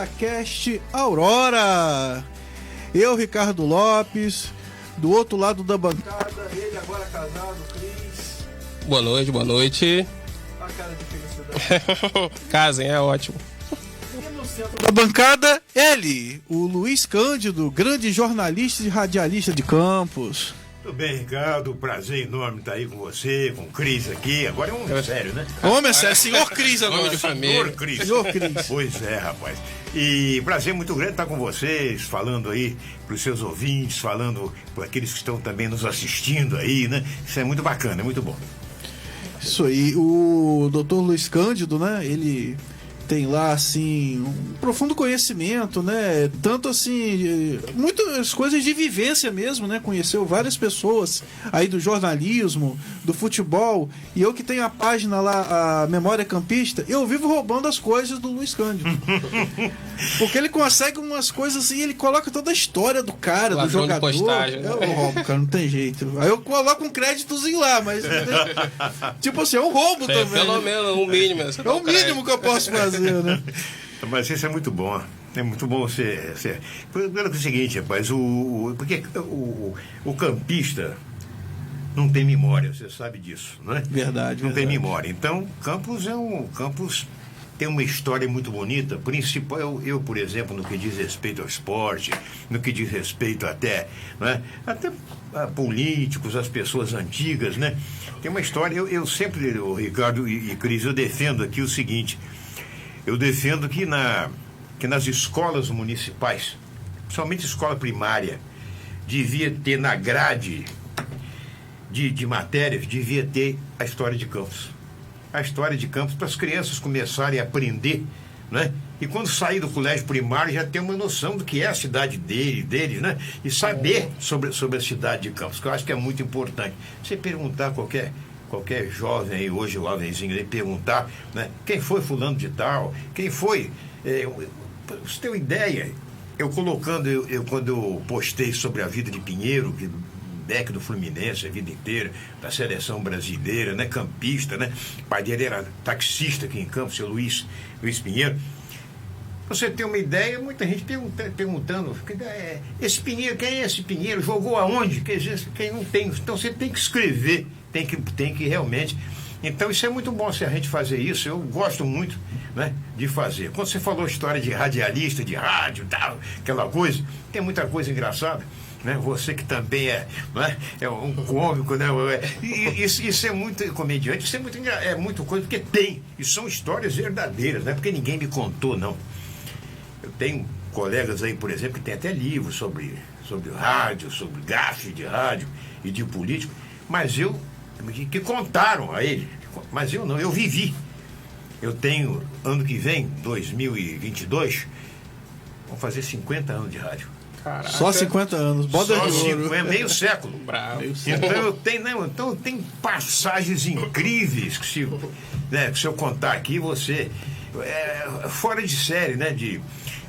Goitacast Aurora. Eu, Ricardo Lopes, do outro lado da bancada, ele agora casado, Cris. Boa noite, boa noite. A cara de felicidade. Casem, é ótimo. E no centro da bancada, ele, o Luiz Cândido, grande jornalista e radialista de Campos. Bem, Ricardo? Prazer enorme estar aí com você, com o Cris aqui. Agora é um sério, né? Homem, é senhor Cris agora. de família. Senhor Cris. Senhor Cris. Pois é, rapaz. E prazer muito grande estar com vocês, falando aí para os seus ouvintes, falando para aqueles que estão também nos assistindo aí, né? Isso é muito bacana, é muito bom. Isso aí, o Dr. Luiz Cândido, né? Ele tem lá assim um profundo conhecimento, né? Tanto assim, muitas coisas de vivência mesmo, né? Conheceu várias pessoas aí do jornalismo, do futebol, e eu que tenho a página lá, a Memória Campista, eu vivo roubando as coisas do Luiz Cândido. Porque ele consegue umas coisas assim, ele coloca toda a história do cara, do jogador. postagem, né? Eu roubo, cara, não tem jeito. Aí eu coloco um créditozinho lá, mas tipo assim, é um roubo É, também. pelo menos um mínimo. você É o um mínimo que eu posso fazer, né? Mas isso é muito bom. É muito bom você. você... Pelo pelo que é o seguinte, rapaz, o, o- porque o, o, campista não tem memória, você sabe disso, não é? Verdade, Não tem verdade. memória. Então, Campos é um. Campos tem uma história muito bonita. Principal, eu, eu, por exemplo, no que diz respeito ao esporte, no que diz respeito até, não é? até a políticos, as pessoas antigas, né? Tem uma história. Eu, eu sempre, o Ricardo e, e Cris, eu defendo aqui o seguinte. Eu defendo que, na, que nas escolas municipais, principalmente escola primária, devia ter na grade de, de matérias, devia ter a história de Campos. A história de Campos para as crianças começarem a aprender, né? E quando sair do colégio primário já ter uma noção do que é a cidade dele, deles, né? E saber sobre, sobre a cidade de Campos, que eu acho que é muito importante. Você perguntar qualquer qualquer jovem aí hoje, jovenzinho aí, perguntar, né? Quem foi fulano de tal? Quem foi? É, você ter uma ideia, eu colocando, eu, eu- quando eu postei sobre a vida de Pinheiro, que Beck do Fluminense a vida inteira, da seleção brasileira, né? Campista, né? O pai dele era taxista aqui em Campos, seu Luiz, Luiz Pinheiro. Você tem uma ideia, muita gente pergunta- perguntando, é, esse Pinheiro, quem é esse Pinheiro? Jogou aonde? Quem não tem. Então você tem que escrever, tem que, tem que realmente. Então isso é muito bom se a gente fazer isso, eu gosto muito né, de fazer. Quando você falou história de radialista, de rádio, tal, aquela coisa, tem muita coisa engraçada. Né? Você que também é, não é? um cômico, né? É- Isso, isso é muito comediante, isso é muito, é muito coisa, porque tem, e são histórias verdadeiras, não é porque ninguém me contou, não. Eu tenho colegas aí, por exemplo, que tem até livros sobre, sobre rádio, sobre gafe de rádio e de político, mas eu, que contaram a ele, mas eu não, eu vivi. Eu tenho, ano que vem, 2022, vão fazer 50 anos de rádio. Caraca. Só 50 anos, boda Só cinco, é meio século. Bravo. Então eu tenho, não, então tem passagens incríveis que se, né, que se eu contar aqui, você. É, fora de série, né? De,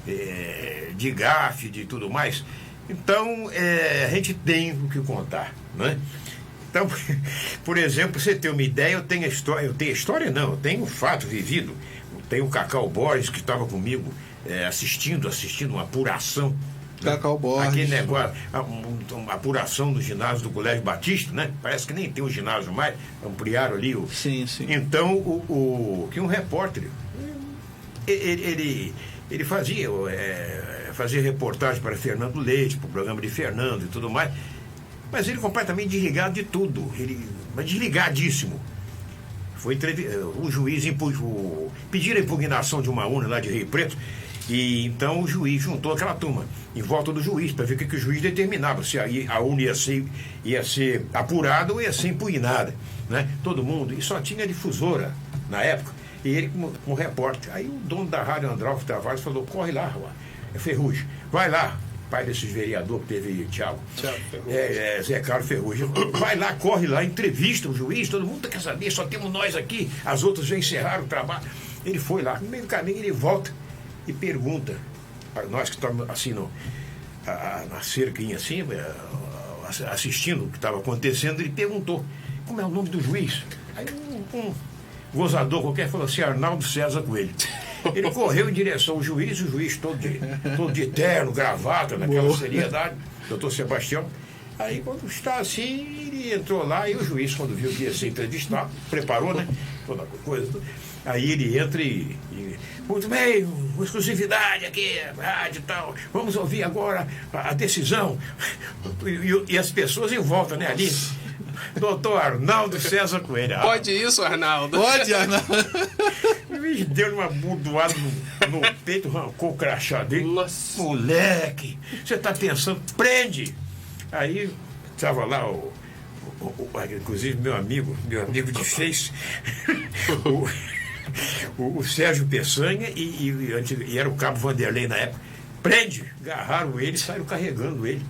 é, de gafe, de tudo mais. Então, é, a gente tem o que contar, né? Então, por exemplo, você ter uma ideia, eu tenho a história, eu tenho a história não, eu tenho um fato vivido. Tenho o Cacau Borges que estava comigo é, assistindo, assistindo uma apuração. né? Cacau Borges. Aquele negócio, um- uma apuração do ginásio do Colégio Batista, né? Parece que nem tem um ginásio mais, ampliaram ali o. Sim, sim. Então, o, o que um repórter, ele, ele, ele fazia, é, fazia reportagem para Fernando Leite, para o programa de Fernando e tudo mais, mas ele completamente desligado de tudo, ele, mas desligadíssimo. Foi o juiz impu- o- pediram a impugnação de uma urna lá de Rio Preto e então o juiz juntou aquela turma em volta do juiz para ver o que, que o juiz determinava se aí a urna ia ser, ia ser apurada ou ia ser impugnada, né? Todo mundo e só tinha difusora na época e ele como, repórter. Aí o dono da rádio Androlfo Tavares falou corre lá, é Ferrugem, vai lá pai desses vereadores que teve Thiago. É, é, Zé Carlos Ferrugem. Vai lá, corre lá, entrevista o juiz, todo mundo quer saber, só temos nós aqui, as outras já encerraram o trabalho. Ele foi lá, no meio do caminho ele volta e pergunta para nós que estamos assim no, a- na cerquinha assim, eh, assistindo o que estava acontecendo, ele perguntou como é o nome do juiz. Aí um, um gozador qualquer falou assim, Arnaldo César Coelho. Ele correu em direção ao juiz, o juiz todo de, todo de terno, gravata, naquela Boa. seriedade, doutor Sebastião. Aí quando está assim, ele entrou lá e o juiz, quando viu que ia ser entrevistado, preparou, né? Toda coisa. Aí ele entra e, e, Muito bem, uma exclusividade aqui, rádio e tal. Vamos ouvir agora a, a decisão. E, e- e as pessoas em volta, né, ali. Doutor Arnaldo César Coelho. Pode isso, Arnaldo? Pode, Arnaldo. juiz deu uma burdoada no, no peito, arrancou o crachá dele. Nossa. Moleque, você tá pensando, prende! Aí estava lá o, o- o- inclusive meu amigo, meu amigo de Face, o, o- o Sérgio Peçanha e, e- e era o cabo Vanderlei na época. Prende! Agarraram ele e saíram carregando ele.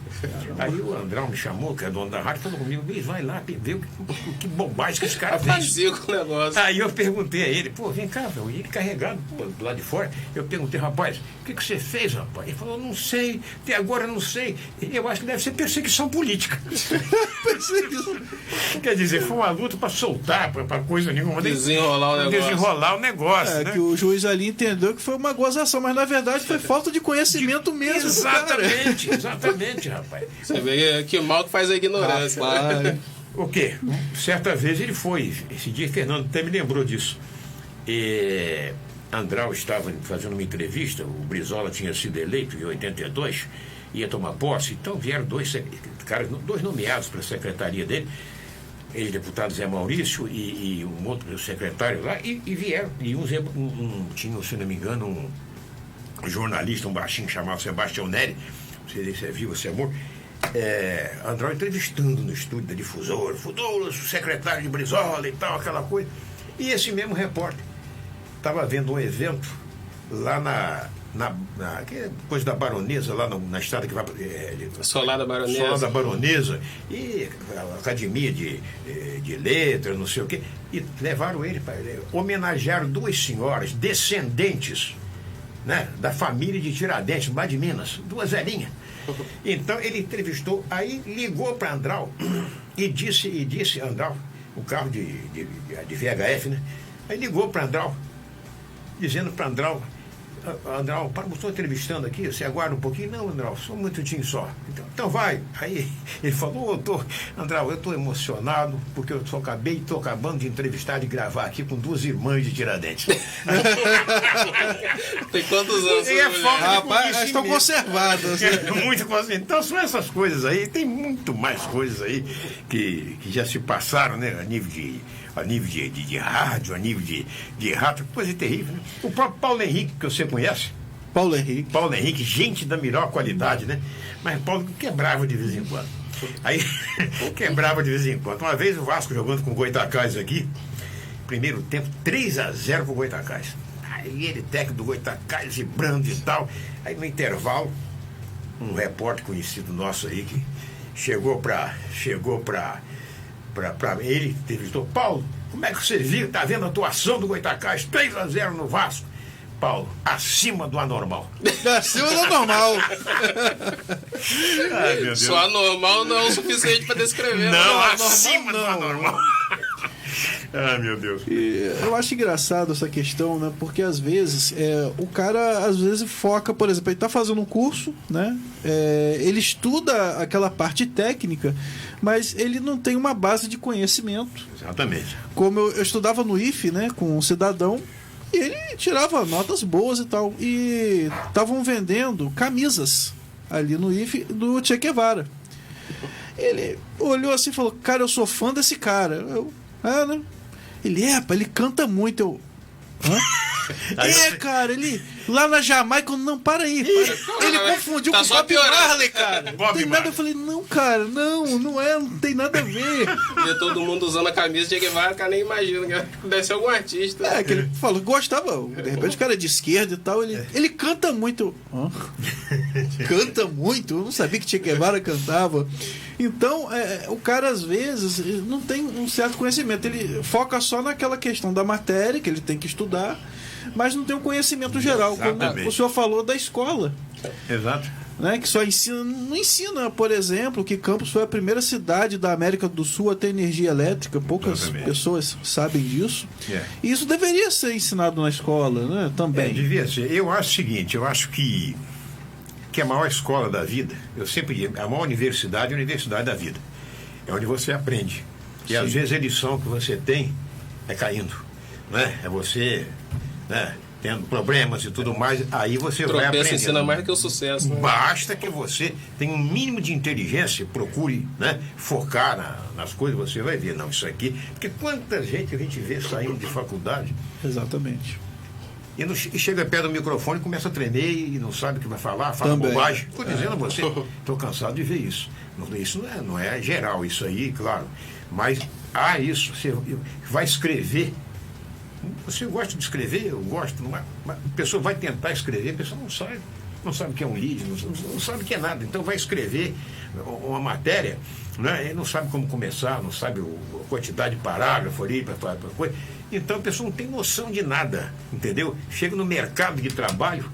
Aí o Andrão me chamou, que é dono da rádio, falou comigo, Luiz, vai lá o que, que bobagem que esse cara fez. Vazio com o negócio. Aí eu perguntei a ele, pô, vem cá, velho, e ele carregado pô, do lado de fora. Eu perguntei, rapaz, o que, que você fez, rapaz? Ele falou, não sei, até agora não sei. Eu acho que deve ser perseguição política. Quer dizer, foi uma luta para soltar, para coisa nenhuma. nem- Desenrolar o negócio. Desenrolar o negócio, É né? que o juiz ali entendeu que foi uma gozação, mas na verdade foi falta de conhecimento mesmo. Exatamente, exatamente, rapaz. Você vê que mal que faz a ignorância. né? Rapaz. O quê? Certa vez ele foi, esse dia Fernando até me lembrou disso. E Andral estava fazendo uma entrevista, o Brizola tinha sido eleito em 82, ia tomar posse, então vieram dois caras, dois nomeados para a secretaria dele, ele, deputado Zé Maurício e, e um outro secretário lá, e, e vieram. E um, um, um, tinha, se não me engano, um jornalista, um baixinho chamado Sebastião Neri, não sei se você viu esse amor, é, André entrevistando no estúdio da difusora, futuro o secretário de Brizola e tal, aquela coisa. E esse mesmo repórter estava vendo um evento lá na, na, na é coisa da baronesa, lá no- na estrada que vai. É, Solar da Baronesa. Solar da Baronesa, e a Academia de, eh, de Letras, não sei o quê, e levaram ele para homenagearam duas senhoras descendentes né, da família de Tiradentes, lá de Minas, duas velhinhas. Então ele entrevistou, aí ligou para Andral e disse, e disse Andral, o carro de, de, de VHF, né? Aí ligou para Andral, dizendo para Andral, "Ah, Andral, para, estou entrevistando aqui, você aguarda um pouquinho? Não, Andral, só um minutinho só. Então, então vai. Aí ele falou, ô, tô, Andral, eu estou emocionado, porque eu só acabei, estou acabando de entrevistar, de gravar aqui com duas irmãs de Tiradentes. Tem quantos anos? E é falta de Rapaz, elas estão conservadas. né? É, muito coisa. Então são essas coisas aí, tem muito mais coisas aí que, que já se passaram, né? A nível de, a nível de, de, de rádio, a nível de, de rádio, coisa terrível, né? O próprio Paulo Henrique, que você conhece, Paulo Henrique. Paulo Henrique, gente da melhor qualidade, né? Mas Paulo quebrava de vez em quando. Aí quebrava de vez em quando. Uma vez o Vasco jogando com o Goitacás aqui, primeiro tempo, 3 a 0 pro Goitacás. Aí ele, técnico do Goitacás, vibrando e tal. Aí no intervalo, um repórter conhecido nosso aí que chegou para chegou para para ele entrevistou Paulo como é que você viu tá vendo a atuação do Goitacás 3 a 0 no Vasco Paulo acima do anormal Acima do normal. Ai, meu Deus. Só anormal não é o suficiente para descrever. não né? acima do não. anormal Ai meu Deus E eu acho engraçado essa questão, né? Porque às vezes é, o cara às vezes foca, por exemplo, ele tá fazendo um curso, né? É, ele estuda aquela parte técnica, mas ele não tem uma base de conhecimento. exatamente Como eu, eu estudava no IFE, né, com um cidadão, e ele tirava notas boas e tal. E estavam vendendo camisas ali no IFE do Che Guevara. Ele olhou assim e falou: Cara, eu sou fã desse cara. Eu, é, né? Ele, é, pá, ele canta muito. Eu, Hã? É, cara, ele lá na Jamaica, não, para aí. para. Ele confundiu Tá com o só Bob piorando. Marley, cara. Bob tem nada. Eu falei, não, cara, não, não é, não tem nada a ver. Ver todo mundo usando a camisa de Guevara, o cara nem imagina. que Deve ser algum artista. É, que ele falou gostava, de repente o cara é de esquerda e tal, ele, ele canta muito. Canta muito, eu não sabia que Che Guevara cantava. Então, é, o cara às vezes não tem um certo conhecimento, ele foca só naquela questão da matéria que ele tem que estudar, mas não tem um conhecimento geral, como Exatamente. o senhor falou da escola. exato né, que só ensina, não ensina, por exemplo, que Campos foi a primeira cidade da América do Sul a ter energia elétrica. Poucas Exatamente. pessoas sabem disso. É. E isso deveria ser ensinado na escola, né? É, Também. devia ser. Eu acho o seguinte, eu acho que, que a maior escola da vida, eu sempre digo, a maior universidade é a universidade da vida. É onde você aprende. E às Sim. vezes a lição que você tem é caindo. Né? É você né, tendo problemas e tudo mais, aí você vai Tropeço aprendendo. ensina mais do que o sucesso, né? Basta que você tenha um mínimo de inteligência, procure né, focar na- nas coisas, você vai ver, não, isso aqui. Porque quanta gente a gente vê saindo de faculdade Exatamente. e, não- e chega perto do microfone e começa a tremer e não sabe o que vai falar, fala Também. bobagem. Estou dizendo a você, estou cansado de ver isso. Não- Isso não é, não é geral, isso aí, claro. Mas há isso, você vai escrever. Você gosta de escrever, eu gosto, não é? A pessoa vai tentar escrever, a pessoa não sabe, não sabe o que é um lead, não, não sabe o que é nada. Então vai escrever uma matéria, né? e não sabe como começar, não sabe a quantidade de parágrafo ali para coisa. Então a pessoa não tem noção de nada, entendeu? Chega no mercado de trabalho,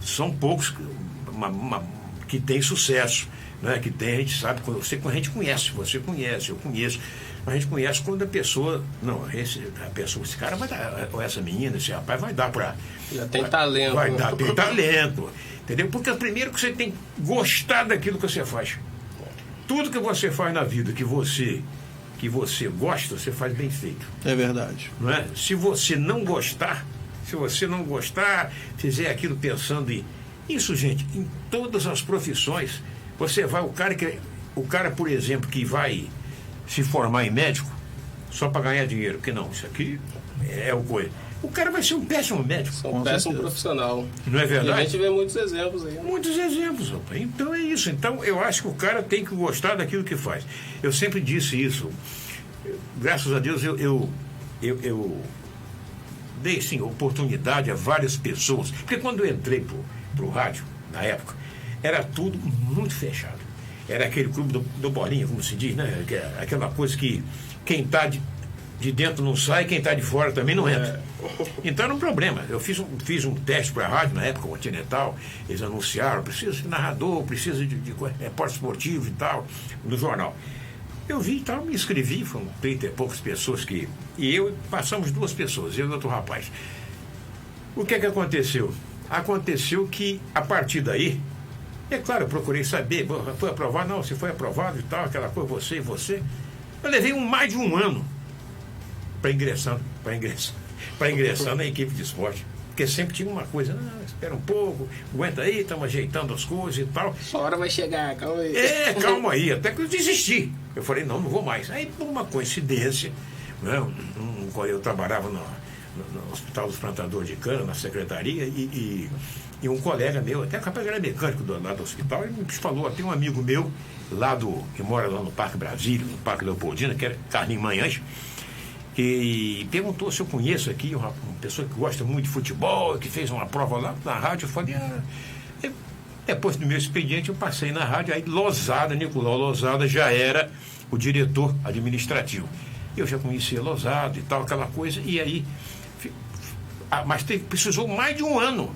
são poucos que- uma- uma- que têm sucesso, né? que tem, a gente sabe, você, a gente conhece, você conhece, eu conheço, a gente conhece quando a pessoa, não, esse, a pessoa, esse cara vai dar, ou essa menina, esse rapaz vai dar para. Já tem talento. Vai dar, tem talento, entendeu? Porque primeiro que você tem que gostar daquilo que você faz. Tudo que você faz na vida que você que você gosta, você faz bem feito É verdade. não é? Se você não gostar, se você não gostar, fizer aquilo pensando em isso, gente, em todas as profissões, você vai o cara que o cara, por exemplo, que vai se formar em médico só para ganhar dinheiro, porque não, isso aqui é o coisa. O cara vai ser um péssimo médico, um péssimo certeza. profissional. não é E a verdade? gente vê muitos exemplos aí. Muitos exemplos, rapaz. Então é isso. Então eu acho que o cara tem que gostar daquilo que faz. Eu sempre disse isso. Graças a Deus eu, eu, eu, eu dei sim, oportunidade a várias pessoas. Porque quando eu entrei para o rádio, na época, era tudo muito fechado. Era aquele clube do, do bolinha, como se diz, né? É Aquela coisa que quem está de, de dentro não sai, quem está de fora também não entra. Então era um problema. Eu fiz um, fiz um teste para a rádio na época, Continental, eles anunciaram, precisa de narrador, precisa de, de repórter esportivo e tal, no jornal. Eu vi e tal, me inscrevi, foram 30 e poucas pessoas que. E eu passamos duas pessoas, eu e outro rapaz. O que é que aconteceu? Aconteceu que, a partir daí, é claro, eu procurei saber, foi aprovado? Não, se foi aprovado e tal, aquela coisa, você e você. Eu levei um, mais de um ano para ingressar, para ingressar, para ingressar na equipe de esporte. Porque sempre tinha uma coisa, não, espera um pouco, aguenta aí, estamos ajeitando as coisas e tal. Sua hora vai chegar, calma aí. É, calma aí, até que eu desisti. Eu falei, não, não vou mais. Aí, por uma coincidência, né, eu trabalhava no, no- no Hospital dos Plantadores de Cana, na secretaria, e, e- e um colega meu, até capaz era mecânico do, lá do hospital, ele me falou, tem um amigo meu, lá do, que mora lá no Parque Brasília, no Parque Leopoldina, que era Carlinhos Manhães, e perguntou se eu conheço aqui uma, uma pessoa que gosta muito de futebol, que fez uma prova lá na rádio. Eu falei, ah, depois do meu expediente eu passei na rádio, aí Lozada, Nicolau Lozada já era o diretor administrativo. Eu já conhecia Lozada e tal, aquela coisa, e aí. ah, mas teve- precisou mais de um ano.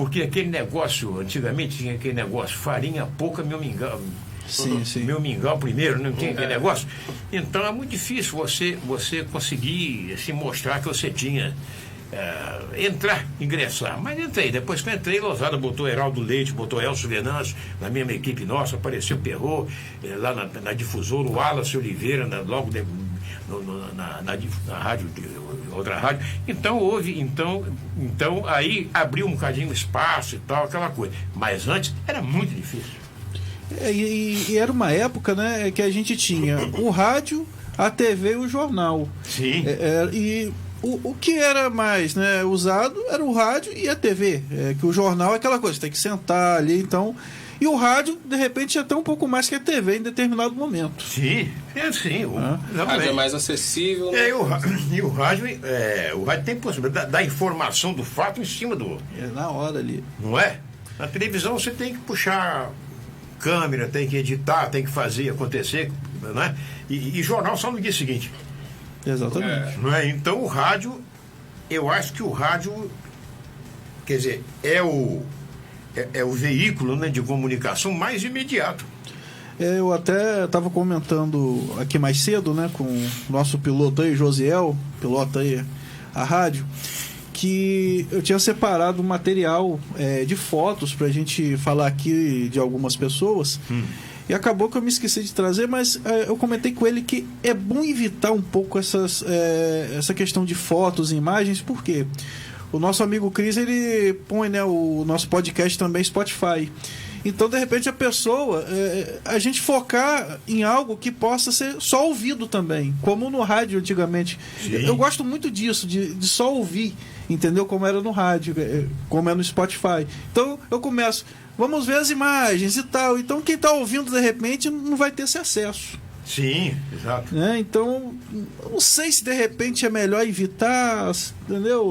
Porque aquele negócio, antigamente tinha aquele negócio, farinha pouca, meu mingau. Sim, sim. Meu mingau primeiro, não tinha aquele negócio. Então é muito difícil você, você conseguir se mostrar que você tinha. eh, entrar, ingressar. Mas entrei. Depois que eu entrei, Lozada botou Heraldo Leite, botou Elcio Venâncio na mesma equipe nossa, apareceu Perrot, eh, lá na, na difusora, o Wallace Oliveira, na- logo de- no- no- na, na na rádio, de- outra rádio. Então houve, então, então aí abriu um bocadinho o espaço e tal, aquela coisa. Mas antes era muito difícil. É, e, e era uma época né, que a gente tinha o rádio, a TV e o jornal. Sim. É, é, e o, o que era mais né, usado era o rádio e a TV. É, que o jornal é aquela coisa, tem que sentar ali, então. E o rádio, de repente, até um pouco mais que a TV em determinado momento. Sim, é sim. O, Ah. Rádio é mais acessível. É, né? e o, e o rádio, é, o rádio tem possibilidade da, da informação do fato em cima do. É na hora ali. Não é? Na televisão você tem que puxar câmera, tem que editar, tem que fazer acontecer, não é? E, e jornal só no dia seguinte. Exatamente. Não é? Então o rádio, eu acho que o rádio, quer dizer, é o, é, é o veículo né, de comunicação mais imediato. É, eu até estava comentando aqui mais cedo, né, com o nosso piloto aí, Josiel, pilota aí a rádio, que eu tinha separado um material é, de fotos para a gente falar aqui de algumas pessoas. E acabou que eu me esqueci de trazer, mas é, eu comentei com ele que é bom evitar um pouco essas, é, essa questão de fotos e imagens, porque o nosso amigo Cris ele põe né, o nosso podcast também Spotify. Então, de repente, a pessoa, é, a gente focar em algo que possa ser só ouvido também, como no rádio antigamente. Sim. Eu gosto muito disso, de, de só ouvir, entendeu? Como era no rádio, é, como é no Spotify. Então, eu começo, vamos ver as imagens e tal. Então, quem está ouvindo, de repente, não vai ter esse acesso. Sim, exato. Né? Então, não sei se de repente é melhor evitar, entendeu?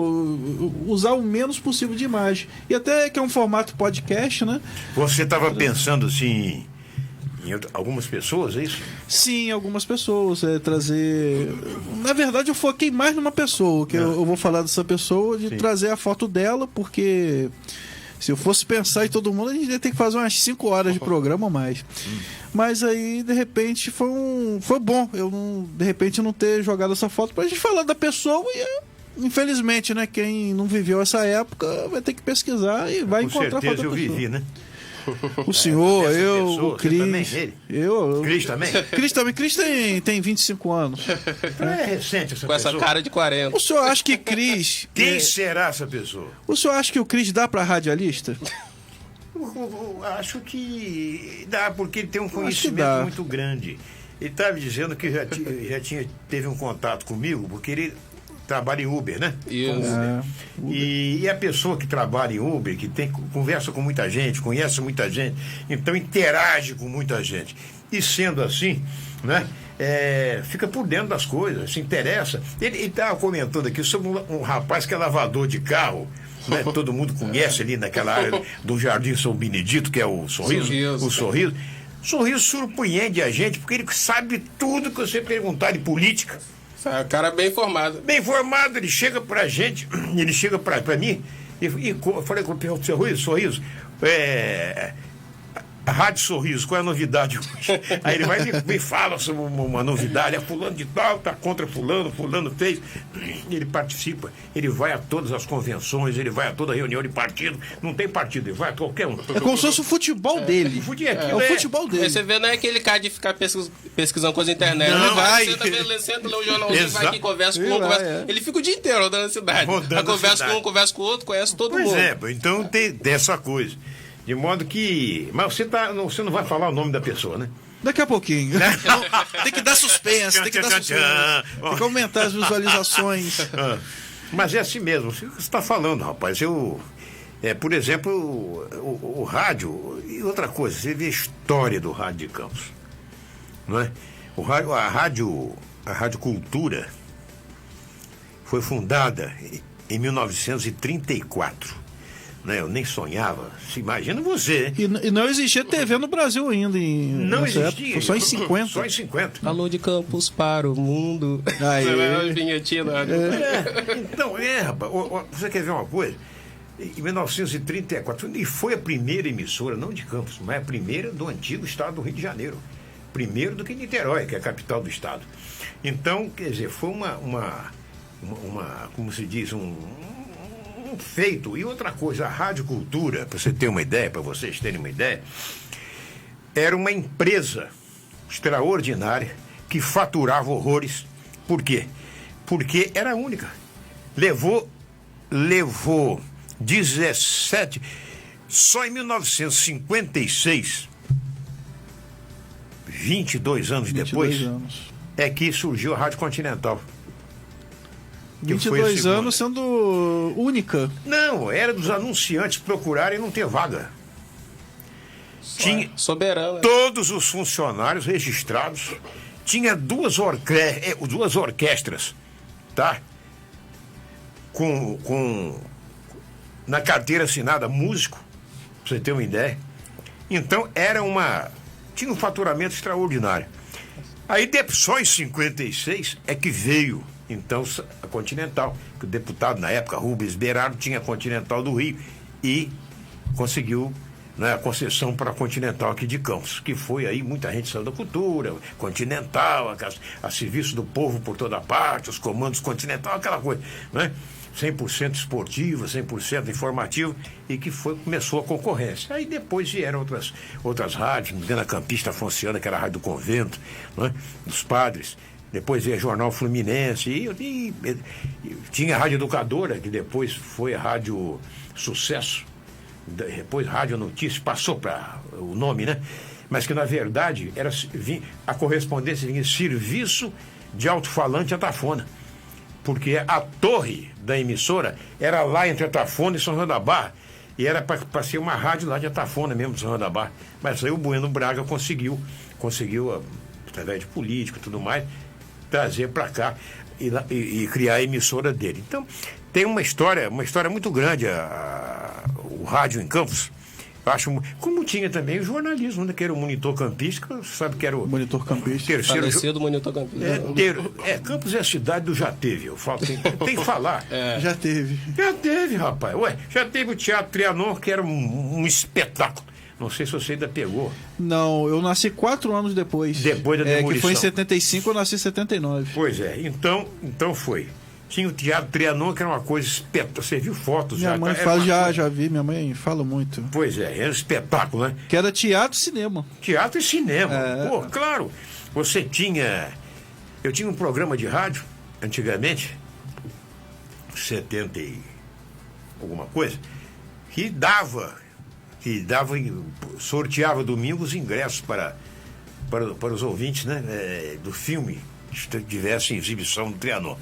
Usar o menos possível de imagem. E até que é um formato podcast, né? Você estava pensando assim em algumas pessoas, é isso? Sim, algumas pessoas. É, trazer. Na verdade, eu foquei mais numa pessoa, que eu, eu vou falar dessa pessoa, de Sim. trazer a foto dela, porque. Se eu fosse pensar em todo mundo, a gente ia ter que fazer umas 5 horas de programa ou mais. Mas aí, de repente, foi um. Foi bom eu não, de repente, não ter jogado essa foto pra gente falar da pessoa e. Infelizmente, né? Quem não viveu essa época vai ter que pesquisar e vai Com encontrar certeza eu pessoa. vivi, né? O senhor, Essa eu, pessoa, o Cris. também, ele? Eu, eu. Cris também? Cris também. Cris tem, tem 25 anos. É recente essa Com essa pessoa. cara de 40. O senhor acha que Cris. Quem é, será essa pessoa? o senhor acha que o Cris dá pra radialista? Eu- Acho que dá, porque ele tem um conhecimento muito grande. Ele estava me dizendo que já, já tinha, teve um contato comigo, porque ele trabalha em Uber, né? Isso. Como É, E, e a pessoa que trabalha em Uber, que tem, conversa com muita gente, conhece muita gente, então interage com muita gente. E sendo assim, né? é, fica por dentro das coisas, se interessa. Ele estava comentando aqui sobre um, um rapaz que é lavador de carro. Né? Todo mundo conhece ali naquela área do Jardim São Benedito, que é o sorriso. Sorriso. O sorriso. Sorriso surpreende a gente, porque ele sabe tudo que você perguntar de política. É um cara bem informado. Bem informado, ele chega pra gente, ele chega pra, pra mim, e, e eu falei com o Sorriso, Sorriso, é, Rádio Sorriso, qual é a novidade hoje? Aí ele vai e me, fala sobre uma, novidade, é fulano de tal, tá contra fulano, fulano fez. Ele participa, ele vai a todas as convenções, ele vai a toda reunião de partido, não tem partido, ele vai a qualquer um. É como se fosse o futebol dele. Fudi É aquilo, o é. futebol dele. você vê, não é aquele cara de ficar pesquis- pesquisando coisa na internet. Não, ele vai, vai. senta, lê, senta, lê o jornalzinho, vai aqui, conversa com Ele um, conversa. é. Ele fica o dia inteiro rodando a cidade. Rodando Aí a conversa cidade. com um, conversa com o outro, conhece todo Pois mundo. é, pô, então tem dessa coisa. De modo que. Mas você, tá, não, você não vai falar o nome da pessoa, né? Daqui a pouquinho. Não, tem que dar suspense, tem que dar suspense. Tem que aumentar as visualizações. Ah, Mas é assim mesmo, o que você está falando, rapaz. Eu, é, por exemplo, o, o- o rádio, e outra coisa, você vê a história do rádio de Campos. Não é? o rádio, a, rádio, a Rádio Cultura foi fundada em 1934. Né? Eu nem sonhava. Se imagina você. E, e não existia TV no Brasil ainda. Em, Não existia. época. Foi só em 50. Só em 50. Alô de Campos para o mundo. Aí. É, então, é, rapaz. Você quer ver uma coisa? Em 1934, e foi a primeira emissora, não de Campos, mas a primeira do antigo estado do Rio de Janeiro. Primeiro do que Niterói, que é a capital do estado. Então, quer dizer, foi uma, uma, uma, uma- como se diz, um, um feito. E outra coisa, a Rádio Cultura, para você ter uma ideia, para vocês terem uma ideia, era uma empresa extraordinária que faturava horrores. Por quê? Porque era a única. Levou, levou 17. Só em 1956, 22 anos 22 depois, anos. é que surgiu a Rádio Continental. Que foi a 22 segunda. anos sendo única. Não, era dos anunciantes procurarem não ter vaga. Tinha, Soberano. todos os funcionários registrados. Tinha duas, orque eh, duas orquestras, tá? Com, com na carteira assinada músico, pra você ter uma ideia. Então era uma. Tinha um faturamento extraordinário. Aí só em 56 é que veio, então, a Continental, que o deputado na época, Rubens Berardo, tinha a Continental do Rio e conseguiu né, a concessão para a Continental aqui de Campos, que foi aí, muita gente saiu da cultura, Continental, a, a serviço do povo por toda parte, os comandos Continental, aquela coisa, né? 100% esportiva, 100% informativo, e que foi, começou a concorrência. Aí depois vieram outras, outras rádios, dentro da Campista Fonciana, que era a Rádio do Convento, né, dos padres. Depois veio a Jornal Fluminense, e, e, e, tinha a Rádio Educadora, que depois foi a Rádio Sucesso, depois Rádio Notícias, passou para o nome, né? Mas que na verdade era a correspondência vinha serviço de alto-falante Atafona. Porque a torre da emissora era lá entre Atafona e São João da Barra. E era para ser uma rádio lá de Atafona mesmo, São João da Barra. Mas aí o Bueno Braga conseguiu, conseguiu, através de político e tudo mais, trazer para cá e, e, e, criar a emissora dele. Então, tem uma história, uma história muito grande, a, a, o rádio em Campos. Acho, como tinha também o jornalismo, né, que era o monitor campista, sabe que era o monitor campista. Terceiro Falecido monitor campista. É, ter, é, Campos é a cidade do já teve, eu falo, tem, tem que falar. É. Já teve. Já teve, rapaz. Ué, já teve o Teatro Trianon, que era um, um espetáculo. Não sei se você ainda pegou. Não, eu nasci quatro anos depois. Depois da demolição. É, que foi em 75, eu nasci em 79. Pois é, então, então foi. Tinha o Teatro Trianon, que era uma coisa espetacular. Você viu fotos minha já? Mãe fala, já, coisa... já vi, minha mãe fala muito. Pois é, era um espetáculo, né? Que era teatro e cinema. Teatro e cinema. É... Pô, claro. Você tinha. Eu tinha um programa de rádio, antigamente, 70 e alguma coisa, que dava, que dava, sorteava domingos ingressos para, para, para os ouvintes né, é, do filme que tivesse exibição do Trianon.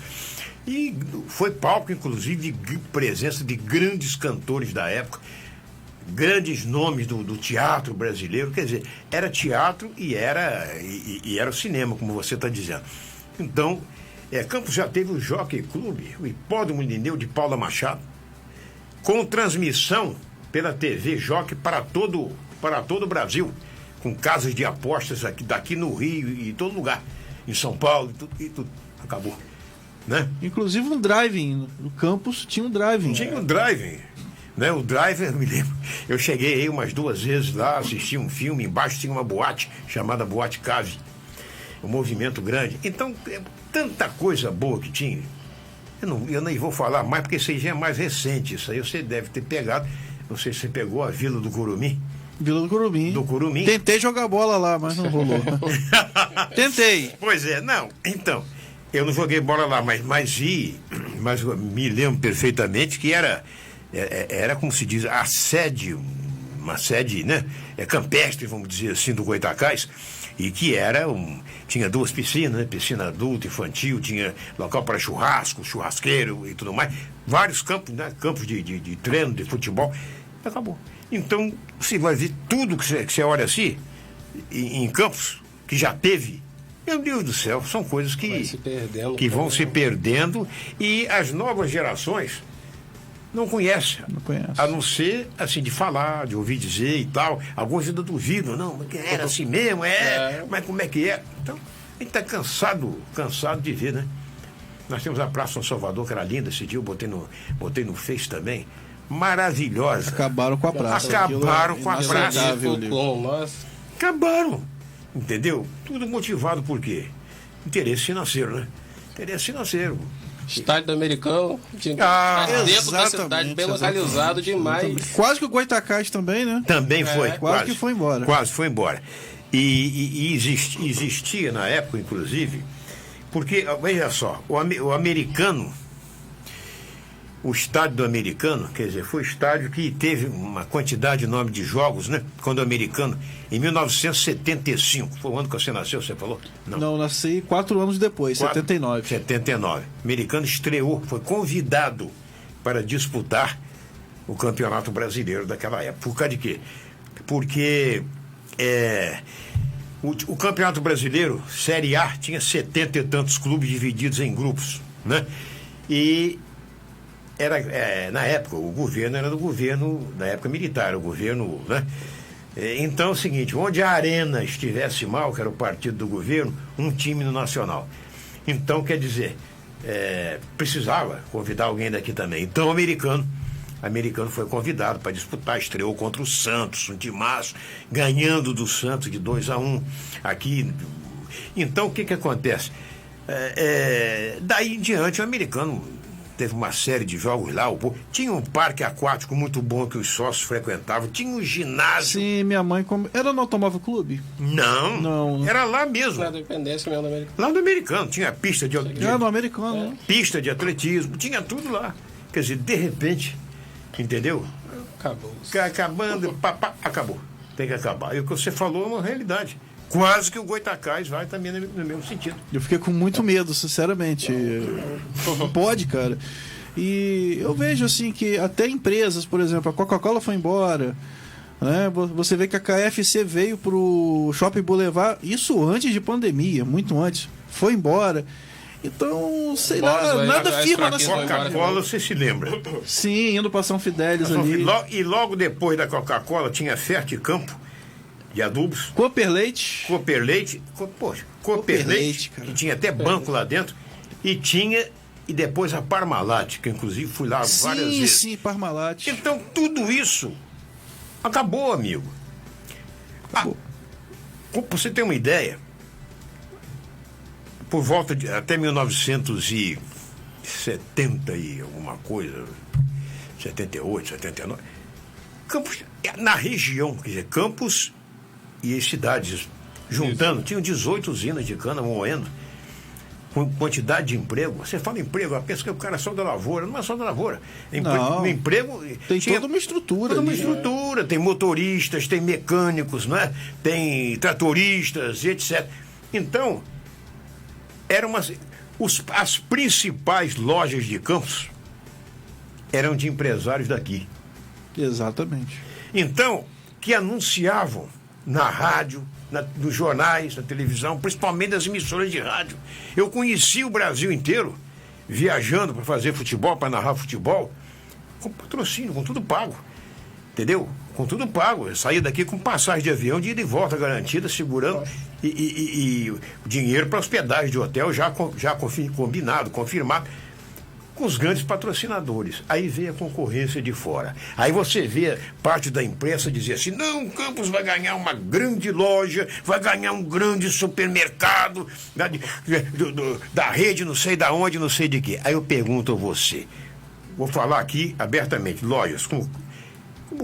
E foi palco, inclusive, de presença de grandes cantores da época, grandes nomes do, do teatro brasileiro. Quer dizer, era teatro e era, e, e era cinema, como você está dizendo. Então, é, Campos já teve o Jockey Clube, o Hipódromo Lineu de Paula Machado, com transmissão pela TV Jockey para todo, para todo o Brasil, com casas de apostas aqui, daqui no Rio e em todo lugar, em São Paulo e tudo, e tudo. acabou. Né? Inclusive um driving. No campus tinha um driving. Tinha um driving. Né? O driver, me lembro. Eu cheguei aí umas duas vezes lá, assisti um filme, embaixo tinha uma boate chamada Boate Cave. Um movimento grande. Então, é tanta coisa boa que tinha. Eu, não, eu nem vou falar mais, porque isso aí já é mais recente. Isso aí você deve ter pegado. Não sei se você pegou a Vila do Curumim. Vila do Curumim. Do Curumim. Tentei jogar bola lá, mas não rolou. Tentei. Pois é, não. Então, eu não joguei bola lá, mas, mas vi, mas me lembro perfeitamente que era, é, é, era como se diz, a sede, uma sede, né? É campestre, vamos dizer assim, do Goitacás, e que era um, tinha duas piscinas, né? piscina adulta, infantil, tinha local para churrasco, churrasqueiro e tudo mais, vários campos, né? campos de, de, de treino, de futebol, acabou. Então, você vai ver tudo que você, que você olha assim, em, em campos, que já teve, meu Deus do céu, são coisas que, que vão se perdendo e as novas gerações não conhecem. Não conhece. A não ser, assim, de falar, de ouvir dizer e tal. Alguns ainda duvidam, não, era assim mesmo, é, é. mas como é que é? Então, a gente está cansado, cansado de ver, né? Nós temos a Praça São Salvador, que era linda esse dia, eu botei no, botei no Face também. Maravilhosa. Acabaram com a praça. Acabaram com a praça. Nós... Acabaram. Entendeu? Tudo motivado por quê? Interesse financeiro, né? Interesse financeiro. Estádio do Americano, tinha ah, dentro da cidade, bem localizado demais. Quase que o Goitacás também, né? Também foi. É, quase, quase, que foi embora. Quase foi embora. E, e, e existia na época, inclusive, porque, veja só, o, o americano o estádio do americano, quer dizer, foi o estádio que teve uma quantidade enorme de jogos, né? Quando o americano, em 1975, foi o ano que você nasceu, você falou? Não, Não nasci quatro anos depois, quatro, 79. 79. O americano estreou, foi convidado para disputar o campeonato brasileiro daquela época. Por causa de quê? Porque é, o, o campeonato brasileiro, Série A, tinha setenta e tantos clubes divididos em grupos, né? E era, é, na época, o governo era do governo, na época militar, o governo, né? É, então é o seguinte, onde a Arena estivesse mal, que era o partido do governo, um time no Nacional. Então, quer dizer, é, precisava convidar alguém daqui também. Então o americano americano foi convidado para disputar, estreou contra o Santos, um timaço, ganhando do Santos de 2 a 1 um, aqui. Então, o que, que acontece? É, é, daí em diante, o americano teve uma série de jogos lá. O, tinha um parque aquático muito bom que os sócios frequentavam, tinha um ginásio. Sim, minha mãe. Come... Era no Automóvel Clube? Não, Não. era lá mesmo. Na dependência mesmo do americano. Lá no americano, tinha pista de, de- Era no americano, né? pista de atletismo, tinha tudo lá. Quer dizer, de repente, entendeu? Acabou. Ca- Acabando, pá, pá, acabou. Tem que acabar. E o que você falou é uma realidade. Quase que o Goitacás vai também no, mesmo sentido. Eu fiquei com muito medo, sinceramente. Não pode, cara. E eu vejo assim que até empresas, por exemplo, a Coca-Cola foi embora. Né? Vo- Você vê que a KFC veio pro Shopping Boulevard, isso antes de pandemia, muito antes. Foi embora. Então, sei lá, nada firma na. Coca-Cola, você se lembra? Sim, indo pra São Fidélis ali. E logo depois da Coca-Cola tinha Ferte Campo de adubos, Cooper Leite. Cooper Leite, co, poxa, Cooper Cooper tinha até banco lá dentro, e tinha, e depois a Parmalat, que inclusive fui lá várias Sim, vezes. sim, Parmalat. Então tudo isso acabou, amigo. Ah, Acabou. pra você ter uma ideia, por volta de até 1970 e alguma coisa, 78, 79, Campos, na região, quer dizer, Campos e as cidades juntando, tinham 18 usinas de cana moendo, com quantidade de emprego. Você fala emprego, eu penso que o cara é só da lavoura, não é só da lavoura. Empre- Não. emprego. Tem tinha- toda uma estrutura Toda uma ali. estrutura, tem motoristas, tem mecânicos, não é? tem tratoristas e etc. Então, eram umas, os, as principais lojas de Campos eram de empresários daqui. Exatamente. Então, que anunciavam na rádio, na- nos jornais, na televisão, principalmente das emissoras de rádio. Eu conheci o Brasil inteiro viajando para fazer futebol, para narrar futebol, com patrocínio, com tudo pago. Entendeu? Com tudo pago. Eu saía daqui com passagem de avião de ida e volta garantida, segurando e, e- e- e dinheiro para hospedagem de hotel já, já combinado, confirmado com os grandes patrocinadores. Aí vem a concorrência de fora. Aí você vê parte da imprensa dizer assim: não, o Campos vai ganhar uma grande loja, vai ganhar um grande supermercado da, de- do- do- da rede, não sei da onde, não sei de quê. Aí eu pergunto a você: vou falar aqui abertamente, lojas como,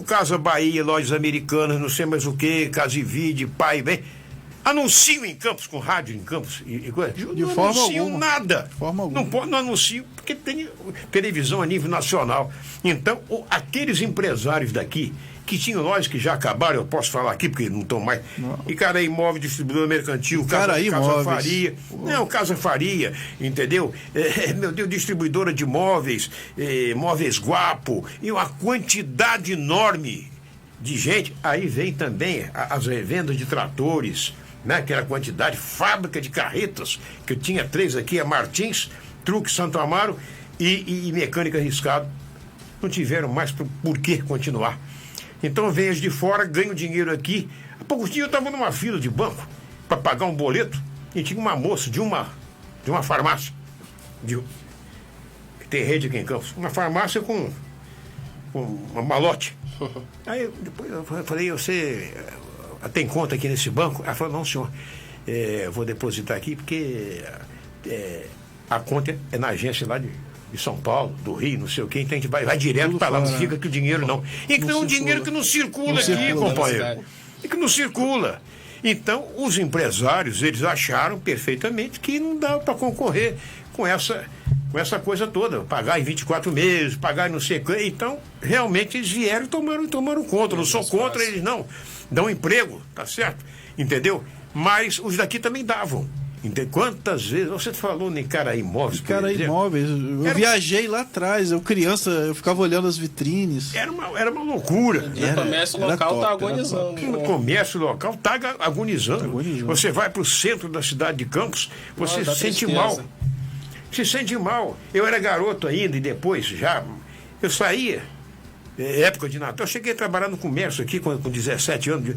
Casa Bahia, lojas americanas, não sei mais o que, Casa e Vide, Pai, bem. Anunciam em Campos, com rádio em Campos e, e coisa. De não forma anunciam alguma. nada. De forma alguma. Não pode, não anunciam, porque tem televisão a nível nacional. Então, o- aqueles empresários daqui, que tinham lojas que já acabaram, eu posso falar aqui, porque não estão mais. E cara imóvel, distribuidor mercantil, casa, Icaraí casa Imóveis. Faria. Não, Casa Faria, entendeu? É, meu Deus, distribuidora de móveis, é, móveis guapo, e uma quantidade enorme de gente. Aí vem também as revendas de tratores, né? Aquela quantidade, fábrica de carretas, que eu tinha três aqui, a Martins, Truque Santo Amaro e, e- e Mecânica Arriscado. Não tiveram mais por, por que continuar. Então as de fora, ganho dinheiro aqui. Há poucos dias eu estava numa fila de banco para pagar um boleto e tinha uma moça de uma, de uma farmácia. De, que tem rede aqui em Campos. Uma farmácia com, com uma malote. Aí depois eu falei, você tem conta aqui nesse banco? Ela falou, não, senhor, eu vou depositar aqui porque eh, a conta é na agência lá de, de São Paulo, do Rio, não sei o quê, então a gente vai, vai direto para lá, não fica que o dinheiro não. Então é um dinheiro que não circula Não aqui, circula companheiro. E que não circula. Então, os empresários, eles acharam perfeitamente que não dá para concorrer com essa, com essa coisa toda. Pagar em 24 meses, pagar em não sei o quê. Então, realmente, eles vieram e tomaram, tomaram conta. Não sou contra eles, não. Dão emprego, tá certo? Entendeu? Mas os daqui também davam. Entende? Quantas vezes, você falou em cara imóveis, Cara, imóveis. Eu Era- viajei lá atrás, eu criança, eu ficava olhando as vitrines. Era uma, era uma loucura. O Era- comércio local top, tá era agonizando. O comércio local está agonizando. Agonizando. Você vai para o centro da cidade de Campos, você Ah, se sente tristeza. mal. Se sente mal. Eu era garoto ainda e depois já. Eu saía, época de Natal, eu cheguei a trabalhar no comércio aqui com, com 17 anos. de-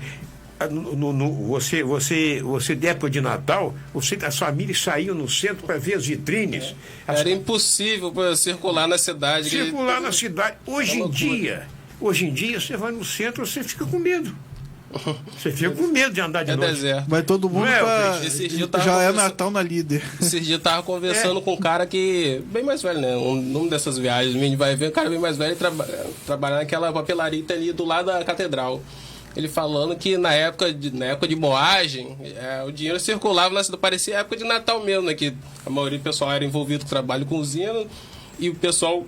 ah, no- no- você, você, você, de época de Natal, você, as famílias saíam no centro para ver as vitrines. As Era impossível circular na cidade. que- circular na cidade. Hoje É em dia, hoje em dia, você vai no centro, você fica com medo. Você fica com medo de andar de É noite. deserto. Vai todo mundo Não é, pra. Esse dia eu tava Já é conversando- Natal na líder. Esses dias eu tava conversando com um cara que. Bem mais velho, né? Um, numa dessas viagens, a gente vai ver um cara bem mais velho traba trabalhar naquela papelaria ali do lado da catedral. Ele falando que na época de, na época de moagem, é, o dinheiro circulava na cidade, parecia época de Natal mesmo, né? Que a maioria do pessoal era envolvido com trabalho com usina e o pessoal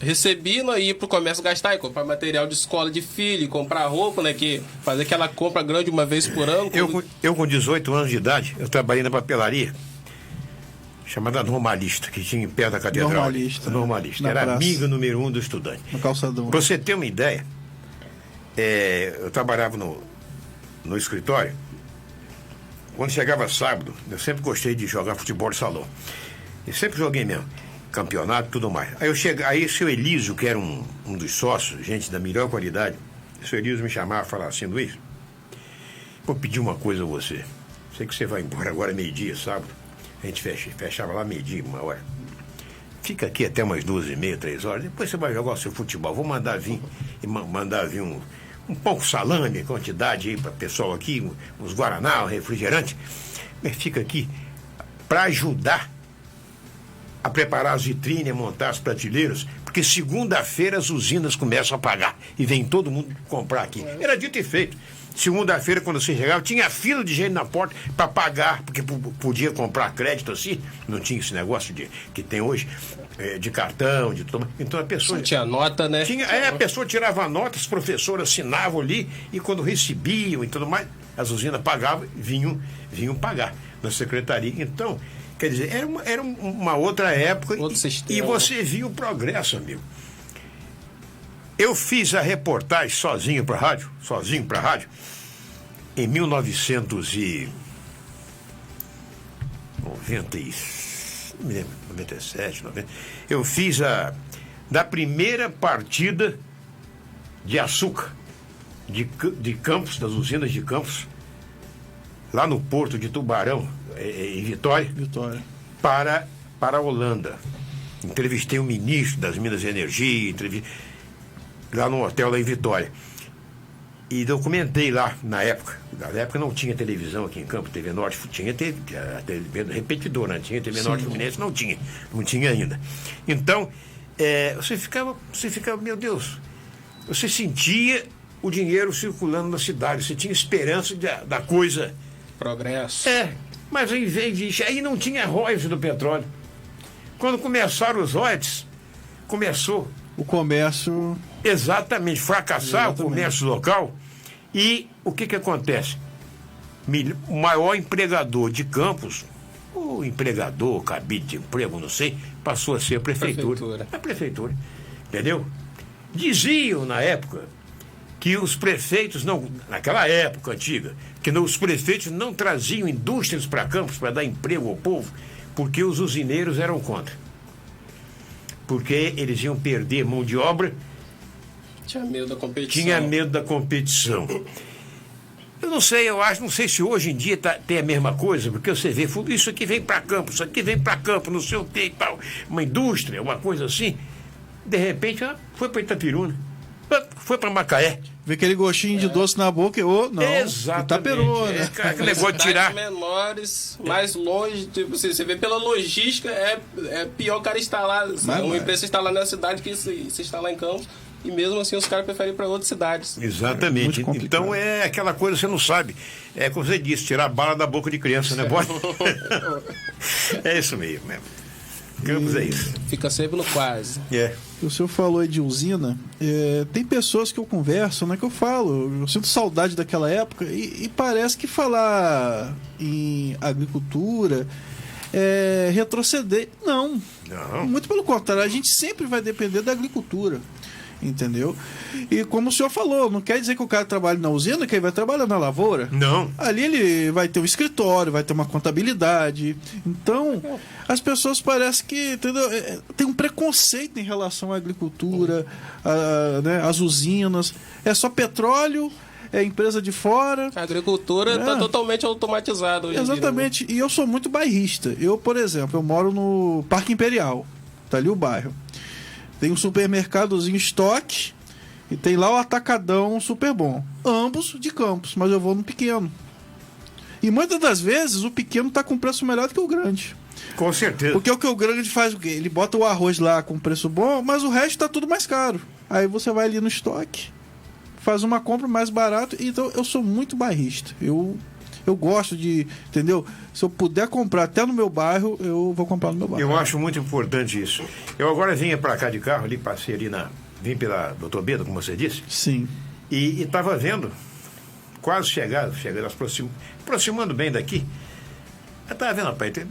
recebia né, e ia pro comércio gastar e comprar material de escola de filho, comprar roupa, né? Que fazer aquela compra grande uma vez por ano. Eu, com- eu, com 18 anos de idade, eu trabalhei na papelaria chamada Normalista, que tinha em pé da catedral. Normalista. Normalista. Era praça. amiga número um do estudante. No calçadão. Pra você ter uma ideia, é, eu trabalhava no, no escritório. Quando chegava sábado, eu sempre gostei de jogar futebol de salão. E sempre joguei mesmo. Campeonato tudo mais. Aí eu cheguei, aí seu Elísio, que era um, um dos sócios, gente da melhor qualidade, seu Elísio me chamava e falava assim, Luiz, vou pedir uma coisa a você. Sei que você vai embora agora meio-dia, sábado. A gente fecha, fechava lá meio-dia, uma hora. Fica aqui até umas duas e meia, três horas. Depois você vai jogar o seu futebol. Vou mandar vir e ma- mandar vir um, um pouco salame, quantidade aí para pessoal aqui, uns guaraná, um refrigerante. Mas fica aqui para ajudar a preparar as vitrines, a montar as prateleiras, porque segunda-feira as usinas começam a pagar e vem todo mundo comprar aqui. Era dito e feito. Segunda-feira, quando você chegava, tinha fila de gente na porta para pagar, porque podia comprar crédito assim, não tinha esse negócio de, que tem hoje, eh, de cartão, de tudo. Então a pessoa. Não tinha nota, né? Tinha, é, a pessoa tirava nota, os professores assinavam ali, e quando recebiam e tudo mais, as usinas pagavam, vinham, vinham pagar na secretaria. Então, quer dizer, era uma, era um- uma outra época Outro e- e você via o progresso, amigo. Eu fiz a reportagem sozinho para rádio, sozinho para rádio, em 1997, não me lembro, 97, 90. Eu fiz a da primeira partida de açúcar de, de Campos, das usinas de Campos, lá no porto de Tubarão, em Vitória Vitória. para, para a Holanda. Entrevistei o ministro das Minas e Energia, entrevi- lá no hotel lá em Vitória. E documentei lá, na época. Na época não tinha televisão aqui em Campo, TV Norte, tinha TV, a TV repetidor, né? Tinha TV Norte Fluminense, não tinha, não tinha ainda. Então, eh, você ficava, você ficava, meu Deus, você sentia o dinheiro circulando na cidade, você tinha esperança de- da coisa Progresso. é, mas em vez disso, aí não tinha royalties do petróleo. Quando começaram os royalties, começou O comércio. exatamente fracassar Exatamente. o comércio local. E o que, que acontece? O maior empregador de Campos, o empregador, cabide de emprego, não sei, passou a ser a prefeitura. Prefeitura. A prefeitura. Entendeu? Diziam na época que os prefeitos não, naquela época antiga, que não- os prefeitos não traziam indústrias para Campos para dar emprego ao povo, porque os usineiros eram contra. Porque eles iam perder mão de obra Tinha medo da competição. tinha medo da competição. Eu não sei, eu acho, não sei se hoje em dia tá- tem a mesma coisa, porque você vê, "Fu- isso aqui vem para campo, isso aqui vem para campo, não sei o que e tal, uma indústria, uma coisa assim. De repente, foi para Itapiruna, foi para Macaé. Vê aquele gostinho de doce na boca e, ô, não. Exatamente. Itaperou, É, né? cara, aquele negócio de tirar. menores, mais longe, tipo, você, você vê pela logística, é, é pior o cara instalar. Mas uma vai. empresa instalar na cidade que se, se instalar em Campos. E mesmo assim os caras preferem ir para outras cidades. Exatamente. Complicado. Então é aquela coisa que você não sabe. É como você disse, tirar a bala da boca de criança, né, boy? é isso mesmo. né? Campos é isso. Fica sempre no quase. É. O senhor falou aí de usina. é, tem pessoas que eu converso, né? Que eu falo, eu sinto saudade daquela época e, e parece que falar em agricultura é retroceder. Não. Não. Muito pelo contrário, a gente sempre vai depender da agricultura. Entendeu? E como o senhor falou, não quer dizer que o cara trabalhe na usina, que ele vai trabalhar na lavoura. Não. Ali ele vai ter um escritório, vai ter uma contabilidade. Então, as pessoas parecem que entendeu? É, é, tem um preconceito em relação à agricultura, a, né, às usinas. É só petróleo, é empresa de fora. A agricultura está É. totalmente automatizada hoje em dia, né? Exatamente. E eu sou muito bairrista. Eu, por exemplo, eu moro no Parque Imperial. Tá ali o bairro. Tem um supermercadozinho estoque e tem lá o atacadão super bom. Ambos de campos, mas eu vou no pequeno. E muitas das vezes o pequeno tá com preço melhor do que o grande. Com certeza. Porque o que o grande faz o quê? Ele bota o arroz lá com preço bom, mas o resto tá tudo mais caro. Aí você vai ali no estoque, faz uma compra mais barato. Então eu sou muito bairrista. Eu eu gosto de, entendeu? Se eu puder comprar até no meu bairro, eu vou comprar no meu bairro. Eu acho muito importante isso. Eu agora vinha para cá de carro, ali passei ali na. Vim pela Doutor Beda, como você disse, Sim. e estava vendo, quase chegado, chegando, aproxim, aproximando bem daqui. Eu estava vendo, rapaz, tem,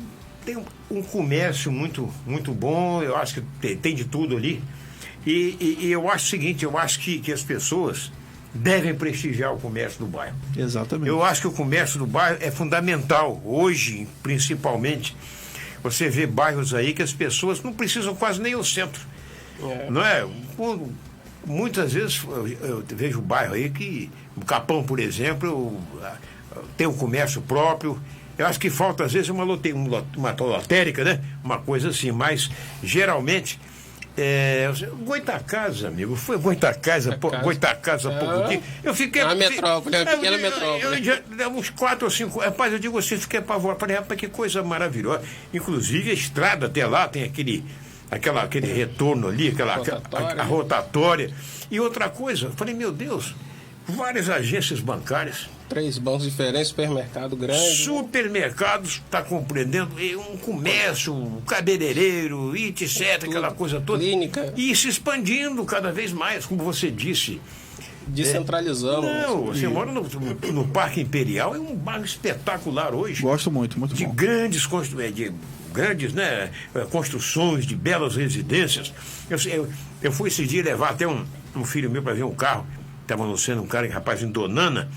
tem um, um comércio muito, muito bom, eu acho que tem, tem de tudo ali. E, e- e eu acho o seguinte, eu acho que, que as pessoas devem prestigiar o comércio do bairro. Exatamente. Eu acho que o comércio do bairro é fundamental, hoje, principalmente. Você vê bairros aí que as pessoas não precisam quase nem ao centro. É. Não é? Muitas vezes eu, vejo bairro aí que, o Capão, por exemplo, tem um comércio próprio. Eu acho que falta, às vezes, uma, lote, um lo- uma lotérica, né? Uma coisa assim, mas geralmente. É, Goitacazes, amigo, foi Goitacazes, Goitacazes. Goitacazes há É. pouco tempo. Eu fiquei. É uma metrópole, é uma Eu- pequena eu- metrópole. eu uns quatro ou cinco. Rapaz, eu digo assim, fiquei apavorado. Falei, rapaz, que coisa maravilhosa. Inclusive, a estrada até lá tem aquele, aquela, aquele retorno ali, aquela Rotatória. a, a rotatória. E outra coisa, eu falei, meu Deus, várias agências bancárias, Três bancos diferentes, supermercado grande. supermercados, está compreendendo? E um comércio, um cabeleireiro, e etc., aquela coisa toda. Clínica. E se expandindo cada vez mais, como você disse. Descentralizamos. Não, você mora no, no Parque Imperial, é um bairro espetacular hoje. Gosto muito, muito de bom. grandes, constru- eh, de grandes né, eh, construções, de belas residências. Eu, sei- eu, eu fui esse dia levar até um, um filho meu para ver um carro. Estava anunciando um cara, um rapaz em Donana.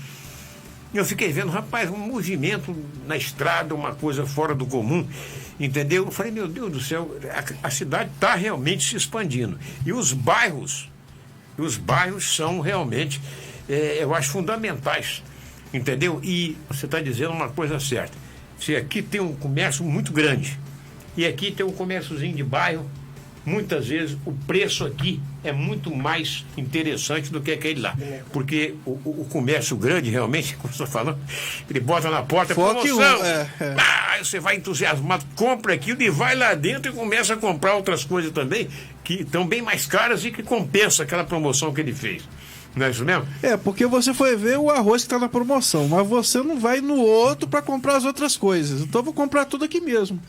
Eu fiquei vendo, rapaz, um movimento na estrada, uma coisa fora do comum. Entendeu? Eu falei, meu Deus do céu, a, a cidade está realmente se expandindo. E os bairros, os bairros são realmente, eh, eu acho, fundamentais. Entendeu? E você está dizendo uma coisa certa. Se aqui tem um comércio muito grande e aqui tem um comérciozinho de bairro, muitas vezes o preço aqui é muito mais interessante do que aquele lá. Porque o, o- o comércio grande, realmente, como você está falando, ele bota na porta Foca em um, promoção. é, é. Ah, você vai entusiasmado, compra aquilo e vai lá dentro e começa a comprar outras coisas também que estão bem mais caras e que compensa aquela promoção que ele fez. Não é isso mesmo? É, porque você foi ver o arroz que tá na promoção, mas você não vai no outro para comprar as outras coisas. Então eu vou comprar tudo aqui mesmo.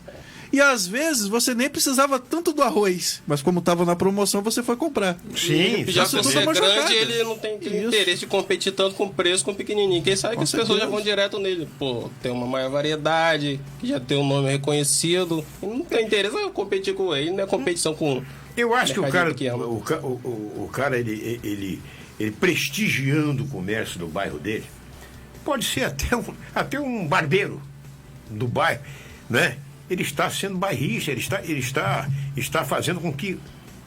E às vezes você nem precisava tanto do arroz, mas como tava na promoção, você foi comprar. Sim, Já tudo ser é grande, jogada. ele não tem Isso. interesse de competir tanto com o preço com o pequenininho. Quem sabe Com que as pessoas já vão direto nele. Pô, tem uma maior variedade, que já tem um nome reconhecido. Não tem interesse em competir com ele, não é competição com. Eu acho que o cara, ca- o, o, o cara ele, ele, ele prestigiando o comércio do bairro dele, pode ser até um, até um barbeiro do bairro, né? Ele está sendo bairrista, ele está, ele está, está fazendo com que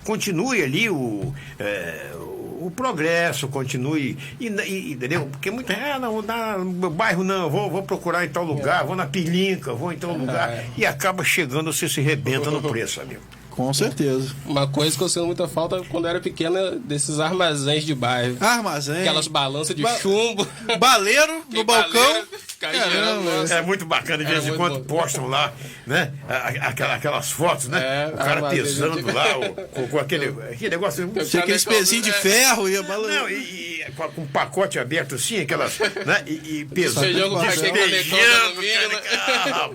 continue ali o, é, o progresso, continue. E, e- entendeu? Porque muita ah, não, no bairro não, vou, vou procurar em tal lugar, vou na Pilinca, vou em tal lugar. É. E acaba chegando, você se rebenta no preço, amigo. Com certeza. Uma coisa que eu sinto muita falta quando eu era pequena desses armazéns de bairro. Armazém. Aquelas balanças de Ba- chumbo. Baleiro no Que balcão. Caramba, nossa. É muito bacana, de Era vez em quando bom. postam lá, né? A- a- aquela- aquelas fotos, né? É, o cara pesando eu- lá, o- com, com aquele, aquele negócio. Tinha aqueles pezinhos de ferro e a bala. Não, e, e com, um pacote aberto assim, aquelas. Né? E, e pesando. Feijão com.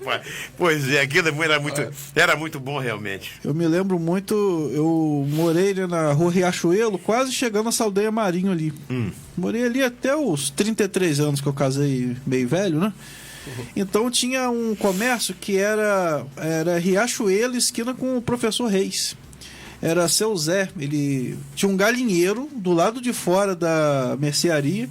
Ah. Pois é, aquilo era muito, era muito bom realmente. Eu me lembro muito, eu morei né, na rua Riachuelo, quase chegando a Saldanha Marinho ali. Morei ali até os 33 anos que eu casei meio velho, né? Então tinha um comércio que era, era Riachuelo, esquina com o professor Reis. Era seu Zé, ele tinha um galinheiro do lado de fora da mercearia.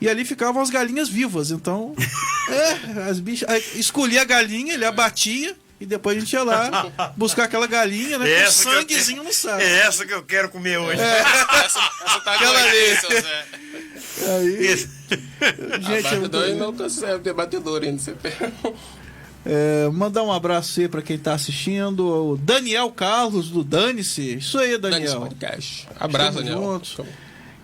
E ali ficavam as galinhas vivas, então. é, as bichas. aí Escolhia a galinha, ele abatia e depois a gente ia lá buscar aquela galinha, né? Com Essa que eu sanguezinho no saco. É essa que eu quero comer hoje. Essa, essa tá Aquela ali. seu Zé? Aí, Esse- gente, eu- Abatedor não consegue ter batedor ainda. Você pega. É, mandar um abraço aí pra quem tá assistindo. O Daniel Carlos, do Dane-se. Isso aí, Daniel. Podcast. Abraço, Estamos Daniel. juntos.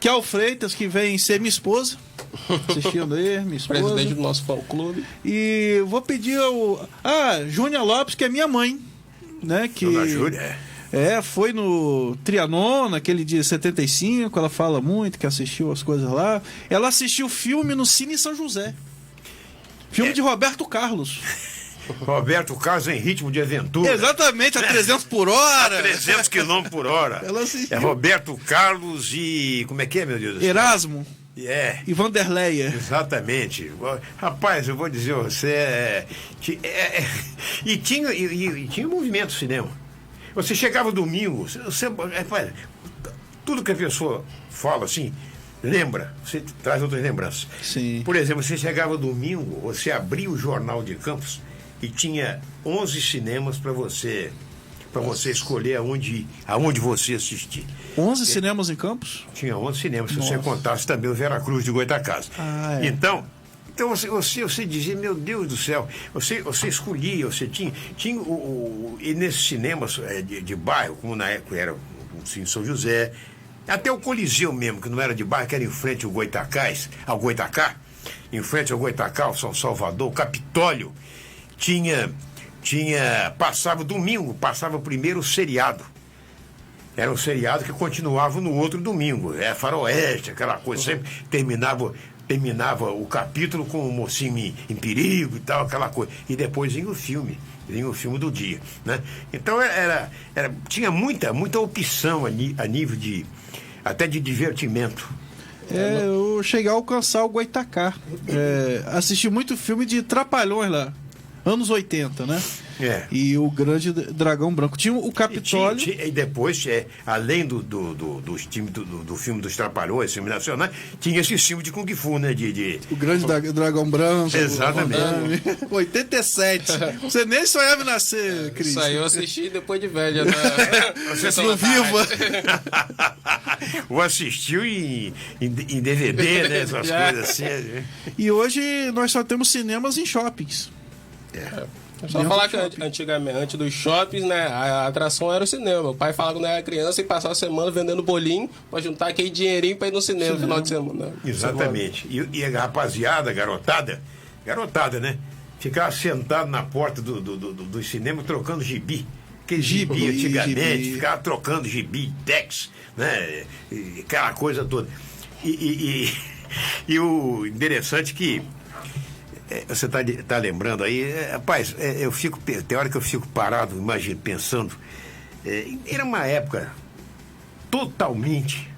Kel Freitas, que vem ser minha esposa. Assistindo aí, minha esposa. Presidente do nosso fã clube. E vou pedir ao. Ah, Júnia Lopes, que é minha mãe. Né? Que, Dona Júlia, é. É, foi no Trianon, naquele dia 75, ela fala muito que assistiu as coisas lá. Ela assistiu o filme no Cine São José. Filme de Roberto Carlos. Roberto Carlos em ritmo de aventura. Exatamente, a 300 por hora. 300 km por hora. É Roberto Carlos e. Como é que é, meu Deus? Erasmo É. e Vanderleia. Exatamente. Rapaz, eu vou dizer, você é. é- é- e, tinha, e, e- tinha movimento cinema. Você chegava domingo, você, você- rapaz, tudo que a pessoa fala assim, lembra, você traz outras lembranças. Sim. Por exemplo, você chegava domingo, você abria o jornal de Campos e tinha 11 cinemas para você para você escolher aonde, aonde você assistir. 11 cinemas em Campos? Tinha 11 cinemas, se você Nossa. contasse também o Veracruz de Goitacazes. Ah, é. Então, então você, você, você dizia, meu Deus do céu, você, você escolhia, você tinha. tinha o, o- e nesses cinemas eh, de, de bairro, como na época era o Cine São José, até o Coliseu mesmo, que não era de bairro, que era em frente ao Goitacás, ao Goitacá, em frente ao Goitacá, ao São Salvador, o Capitólio, tinha. tinha passava domingo, passava primeiro o seriado. Era um seriado que continuava no outro domingo. É faroeste, aquela coisa. Sempre terminava, terminava o capítulo com o mocinho em, em perigo e tal, aquela coisa. E depois vinha o filme. Vinha o filme do dia. Né? Então era, era, tinha muita, muita opção a, ni- a nível de. até de divertimento. É, eu cheguei a alcançar o Goitacá. É, assisti muito filme de Trapalhões lá. Anos 80, né? É. E o Grande Dragão Branco. Tinha o E, tinha- Capitólio. tinha- e depois, é, além do, do, do, dos times do, do, do filme dos Trapalhões, filme nacional, tinha esse filme de Kung Fu, né? De, de, O Grande Dra- Dragão Branco. Exatamente. o Van Damme. 87. Você nem sonhava em nascer, Cris. Isso aí eu assisti depois de velho. Né? Você tarde. viva. Ou assistiu em, em, em DVD, né? Essas coisas assim. né? E hoje nós só temos cinemas em shoppings. Só Dentro falar que shopping. antigamente, antes dos shoppings, né, a atração era o cinema. Meu pai falava quando era criança e passava a semana vendendo bolinho pra juntar aquele dinheirinho pra ir no cinema no final de semana. Exatamente. E, e a rapaziada, garotada, garotada, né? Ficava sentado na porta do, do, do, do cinema trocando gibi. Aquele gibi, Gibi, antigamente, gibi. ficava trocando gibi, Tex, né? E aquela coisa toda. E, e, e- e o interessante que é, você está tá lembrando aí, é, rapaz, é, eu fico, tem hora que eu fico parado, imagino, pensando. é, era uma época totalmente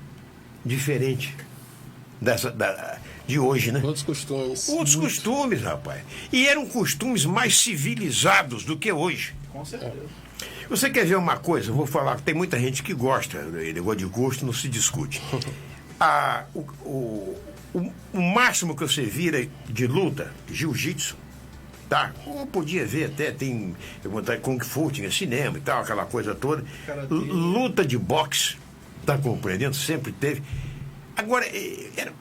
diferente dessa, da, de hoje, né? Outros costumes. Outros costumes, rapaz. E eram costumes mais civilizados do que hoje. Com certeza. Você quer ver uma coisa? Eu vou falar que tem muita gente que gosta, né? negócio de gosto não se discute. Ah, o, o, o, o máximo que você vira de luta, jiu-jitsu, tá? Ou podia ver até, tem eu Kung Fu, tinha cinema e tal, aquela coisa toda. Luta de boxe, tá compreendendo? Sempre teve. Agora, eh, era-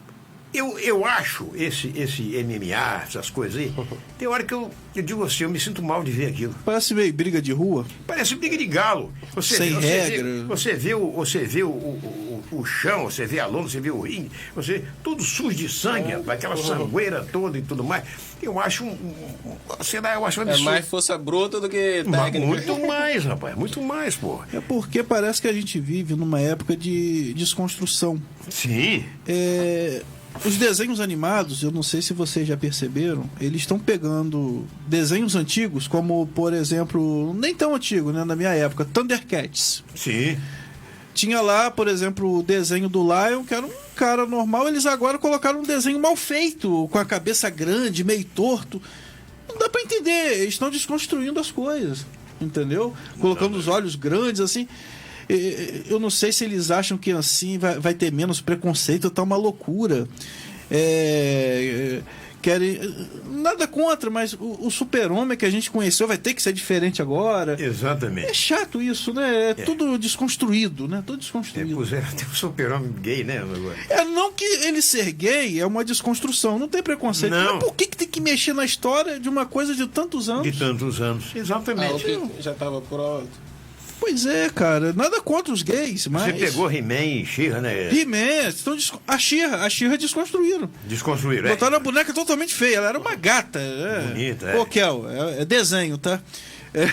eu, eu acho esse, esse MMA, essas coisas aí, tem hora que eu, eu digo assim, eu me sinto mal de ver aquilo. Parece meio briga de rua. Parece briga de galo. Você, Sem você regra. Vê, você vê, o, você vê o, o, o- o chão, você vê a lona, você vê o ringue, você tudo sujo de sangue, rapaz, aquela sangueira toda e tudo mais. Eu acho um, um- sei lá, eu acho um É absurdo. mais força bruta do que Mas técnica. muito mais, rapaz, muito mais, pô. É porque parece que a gente vive numa época de desconstrução. Sim. É, os desenhos animados, eu não sei se vocês já perceberam, eles estão pegando desenhos antigos, como, por exemplo, nem tão antigo, né, na minha época, Thundercats. Sim. Tinha lá, por exemplo, o desenho do Lion, que era um cara normal, eles agora colocaram um desenho mal feito, com a cabeça grande, meio torto. Não dá pra entender, eles estão desconstruindo as coisas, entendeu? Colocando os olhos grandes, assim. Eu não sei se eles acham que assim vai, vai ter menos preconceito, tá uma loucura. É, querem. Nada contra, mas o, o super-homem que a gente conheceu vai ter que ser diferente agora. Exatamente. É chato isso, né? É, tudo desconstruído, né? Tudo É, desconstruído. puseram até o super-homem gay, né? agora? É, não que ele ser gay é uma desconstrução, não tem preconceito. Não. Mas por que, que tem que mexer na história de uma coisa de tantos anos? De tantos anos. Ah, Exatamente. que já estava pronto. Pois é, cara, nada contra os gays, mas. Você pegou He-Man e She-Ra, né? He-Man, estão a Xirra, a Xirra desconstruíram. Desconstruíram. é. Botaram a boneca totalmente feia, ela era uma gata. É. Bonita, é. Pô, Kel, é, é desenho, tá? É.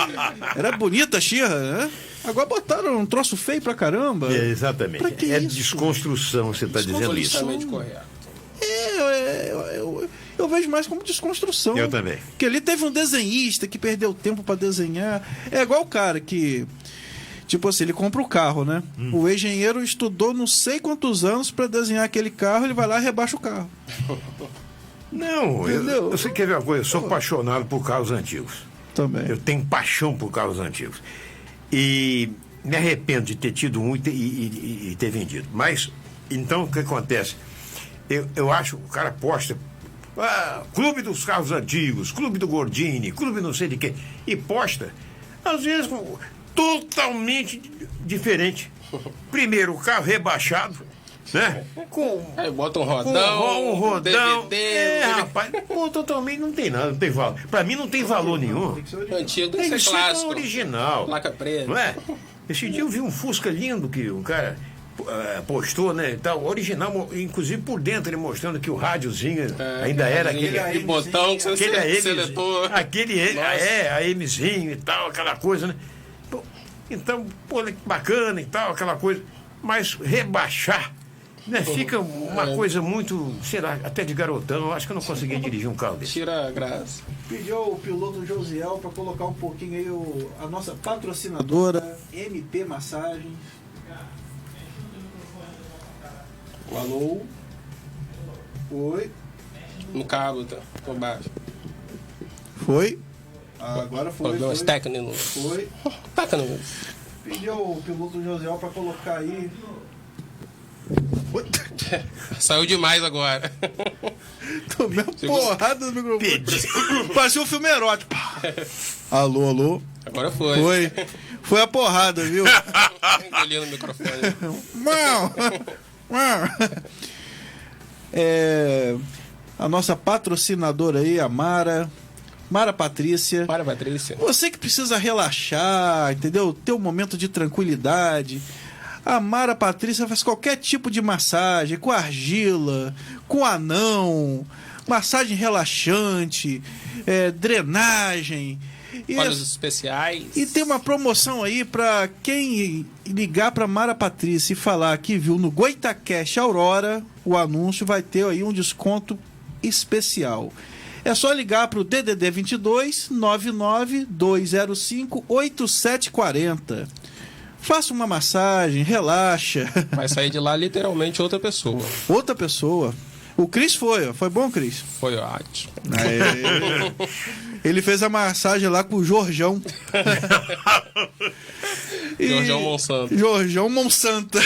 Era bonita a Xirra, né? Agora botaram um troço feio pra caramba. É, exatamente. Pra que é isso? desconstrução, você está dizendo isso. Correto. É, é, eu, eu- eu vejo mais como desconstrução. Eu também. Porque ali teve um desenhista que perdeu tempo pra desenhar. É igual o cara que. Tipo assim, ele compra o carro, né? Hum. O engenheiro estudou não sei quantos anos pra desenhar aquele carro, ele vai lá e rebaixa o carro. Não, eu, Entendeu? você quer ver uma coisa? Eu sou apaixonado por carros antigos. Também. Eu tenho paixão por carros antigos. E me arrependo de ter tido um e ter, e- e- e ter vendido. Mas, então, o que acontece? Eu, eu acho, o cara posta. Ah, clube dos carros antigos, clube do Gordini, clube não sei de quê. E posta, às vezes, com- totalmente diferente. Primeiro, o carro rebaixado, né? Com Aí bota um com rodão, um rodão. DVD, é, rapaz, pô, totalmente não tem nada, não tem valor. Pra mim não tem valor nenhum. antigo, Tem que ser clássico. original. Placa preta. Não é? Esse dia eu vi um Fusca lindo que um cara eh, postou, né? e Tal, original, inclusive por dentro ele mostrando que o rádiozinho É, ainda era aquele, aquele. aquele botão que você Aquele AM, seletor. aquele é, AMzinho e tal, aquela coisa, né? Então, pô, que bacana e tal, aquela coisa. Mas rebaixar, né? Fica uma É. coisa muito, sei lá, até de garotão. Eu acho que eu não consegui dirigir um carro desse. Tira a graça. Pediu o piloto Josiel para colocar um pouquinho aí o, a nossa patrocinadora MP Alô? Oi? No cabo, tá? Por baixo. Foi? agora foi. Problemas Foi. técnicos. foi. Técnicos. Pediu o piloto Josiel para colocar aí. Saiu demais agora. Tomei uma porrada no microfone. Parecia um filme erótico. Alô, alô? Agora foi. Foi. Foi a porrada, viu? Engolindo o microfone. Mau. É, a nossa patrocinadora aí, a Mara. Mara Patrícia. Para, Patrícia. Você que precisa relaxar, entendeu? Ter um momento de tranquilidade. A Mara Patrícia faz qualquer tipo de massagem, com argila, com anão, massagem relaxante, é, drenagem. E, Olhos especiais. e tem uma promoção aí pra quem ligar pra Mara Patrícia e falar que viu no Goitacast Aurora o anúncio, vai ter aí um desconto especial. É só ligar pro DDD 22 99 205 8740. Faça uma massagem, relaxa. Vai sair de lá literalmente outra pessoa. Outra pessoa. O Cris foi, ó. foi bom, Cris? Foi ótimo. Aê. Ele fez a massagem lá com o Jorjão. E- Jorjão Monsanto. Jorjão Monsanto.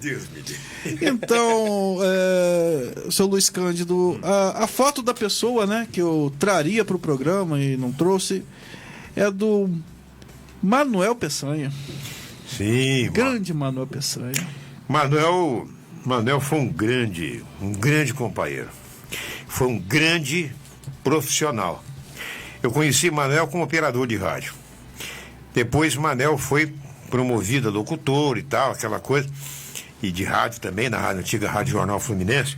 Deus me livre. Então, é, seu Luiz Cândido, a, a foto da pessoa, né, que eu traria para o programa e não trouxe, é do Manuel Peçanha. Sim, Grande Manuel Peçanha. Manuel, Manuel foi um grande, um grande companheiro. Foi um grande profissional. Eu conheci Manuel como operador de rádio. Depois Manuel foi promovido a locutor e tal, aquela coisa. E de rádio também, na rádio, antiga Rádio Jornal Fluminense.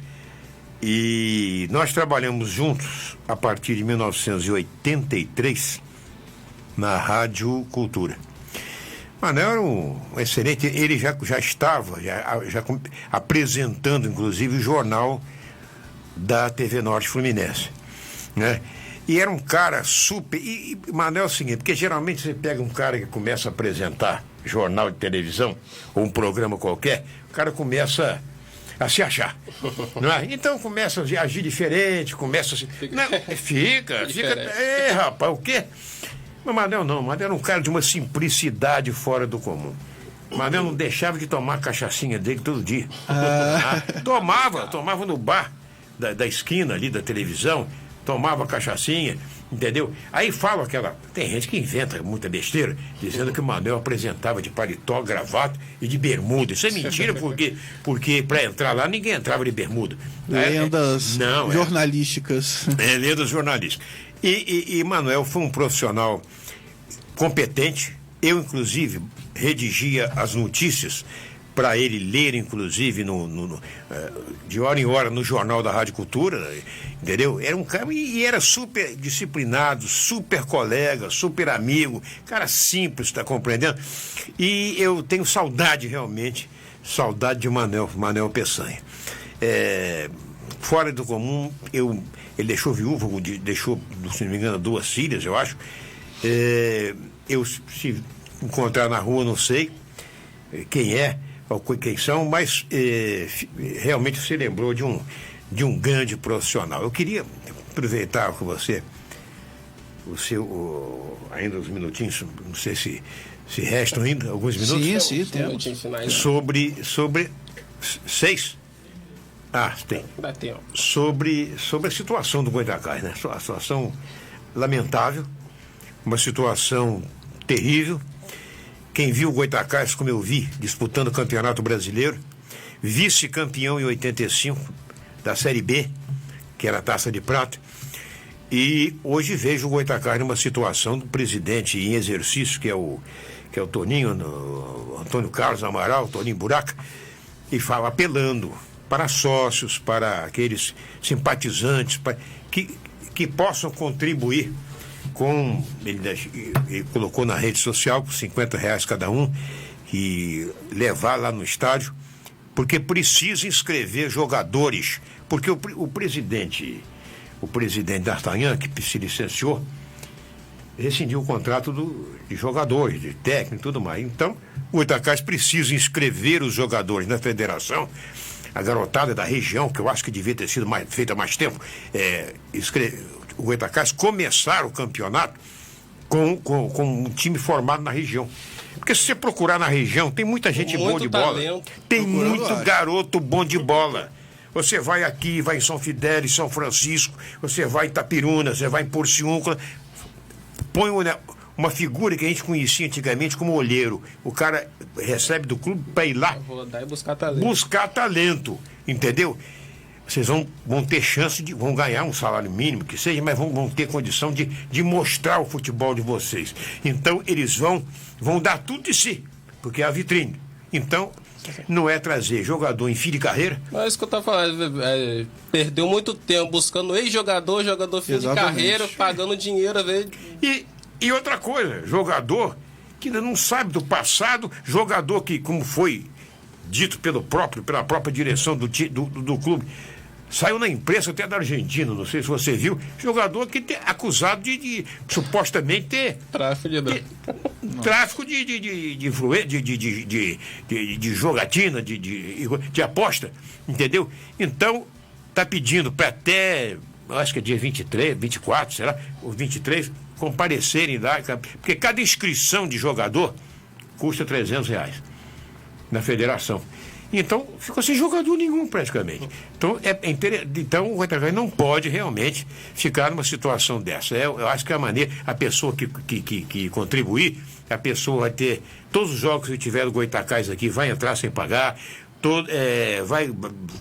E nós trabalhamos juntos a partir de 1983 na Rádio Cultura. Manuel era um excelente. Ele já, já estava já, já apresentando, inclusive, o jornal da TV Norte Fluminense. Né? E era um cara super. E, e Manuel é o seguinte, porque geralmente você pega um cara que começa a apresentar jornal de televisão ou um programa qualquer, o cara começa a se achar. Não é? Então começa a agir diferente, começa a se. Não, fica, fica. Diferente. É, rapaz, o quê? Mas Manel não, Manel era um cara de uma simplicidade fora do comum. Manel não deixava de tomar a cachaçinha dele todo dia. Ah, tomava, tomava no bar. da, da esquina ali da televisão, tomava cachaçinha, entendeu? Aí fala aquela. Tem gente que inventa muita besteira, dizendo que o Manuel apresentava de paletó, gravata e de bermuda. Isso é mentira, porque, porque para entrar lá ninguém entrava de bermuda. Lendas é, não, jornalísticas. É, é, lendas jornalísticas. E, e, e Manuel foi um profissional competente. Eu, inclusive, redigia as notícias para ele ler, inclusive, no, no, no, eh, de hora em hora no Jornal da Rádio Cultura, entendeu? Era um cara e era super disciplinado, super colega, super amigo, cara simples, está compreendendo? E eu tenho saudade, realmente, saudade de Manel, Manel Peçanha. É, fora do comum, eu, ele deixou viúva, deixou, se não me engano, duas filhas, eu acho. É, eu, se encontrar na rua, não sei quem é, quem são, mas eh, realmente se lembrou de um, de um grande profissional. Eu queria aproveitar com você o seu o, ainda uns minutinhos, não sei se se restam ainda alguns minutos. Sim, sim, temos. Sobre sobre seis. Ah, tem. Dá tempo. Sobre sobre a situação do Goitacás, né? A situação lamentável, uma situação terrível quem viu o Goitacás, como eu vi, disputando o Campeonato Brasileiro, vice-campeão em 85 da Série B, que era a taça de prata, e hoje vejo o Goitacás numa situação do presidente em exercício, que é o, que é o Toninho, no, Antônio Carlos Amaral, Toninho Buraca, e fala apelando para sócios, para aqueles simpatizantes, para, que, que possam contribuir com. Ele, ele, colocou na rede social com 50 reais cada um, e levar lá no estádio, porque precisa inscrever jogadores. Porque o, o presidente, o presidente D'Artagnan, que se licenciou, rescindiu o contrato do, de jogadores, de técnico e tudo mais. Então, o Itacás precisa inscrever os jogadores na federação. A garotada da região, que eu acho que devia ter sido mais, feita há mais tempo, é, o Goitacás começar o campeonato com, com, com um time formado na região. Porque se você procurar na região, tem muita gente boa de bola. Tem muito garoto bom de bola. Você vai aqui, vai em São Fidélis, São Francisco, você vai em Itapiruna, você vai em Porciúncula. Põe uma, uma figura que a gente conhecia antigamente como olheiro. O cara recebe do clube para ir lá. buscar talento. Buscar talento, entendeu? Vocês vão, vão ter chance de vão ganhar um salário mínimo que seja, mas vão, vão ter condição de, de mostrar o futebol de vocês. Então eles vão vão dar tudo de si, porque é a vitrine. Então não é trazer jogador em fim de carreira. Mas é isso que eu estava falando, é, perdeu muito tempo buscando ex-jogador, jogador fim Exatamente. de carreira, pagando dinheiro a ver. E, e outra coisa, jogador que ainda não sabe do passado, jogador que, como foi dito pelo próprio, pela própria direção do, do, do clube, Saiu na imprensa até da Argentina, não sei se você viu, jogador que te, acusado de, de, supostamente ter. Tráfico de. Tráfico de, de, de, de, de, de, de, de jogatina, de, de, de aposta, entendeu? Então, está pedindo para até, acho que é dia 23, 24, será? Ou 23, comparecerem lá, porque cada inscrição de jogador custa 300 reais na federação. Então, ficou sem jogador nenhum praticamente. Então, é, é então o Goitacás não pode realmente ficar numa situação dessa. É, eu acho que a maneira, a pessoa que, que, que, que contribuir, a pessoa vai ter. Todos os jogos que tiver do Goitacás aqui vai entrar sem pagar. Todo, é, vai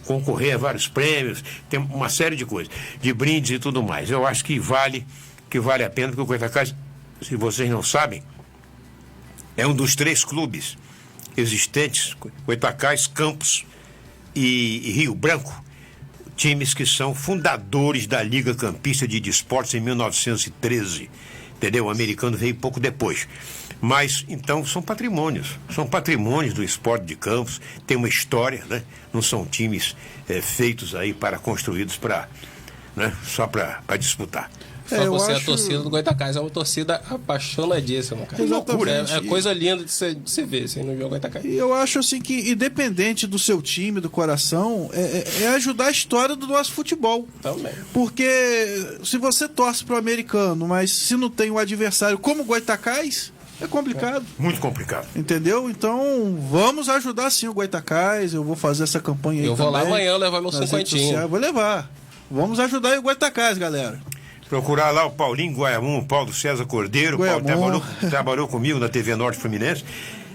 concorrer a vários prêmios, tem uma série de coisas, de brindes e tudo mais. Eu acho que vale, que vale a pena, porque o Goitacás, se vocês não sabem, é um dos três clubes existentes, Goitacás, Campos e, e Rio Branco, times que são fundadores da Liga Campista de Desportos em 1913. Entendeu? O americano veio pouco depois. Mas, então, são patrimônios. São patrimônios do esporte de campos, tem uma história, né? Não são times é, feitos aí para, construídos para, né? só para disputar. Só é, você, acho... a torcida do Goitacás é uma torcida apaixonadíssima, cara. Exatamente. É, é coisa linda de se ver assim, no jogo Goitacás. E eu acho assim que, independente do seu time, do coração, é, é, é ajudar a história do nosso futebol. Também. Porque se você torce pro americano, mas se não tem um adversário como o Goitacás, é complicado. É, muito complicado. Entendeu? Então, vamos ajudar sim o Goitacás. Eu vou fazer essa campanha aí. Eu vou lá amanhã levar meu cinquentinho. Vou levar. Vamos ajudar o Goitacás, galera. Procurar lá o Paulinho Guaiamum, Paulo César Cordeiro. Paulo trabalhou, trabalhou comigo na TV Norte Fluminense.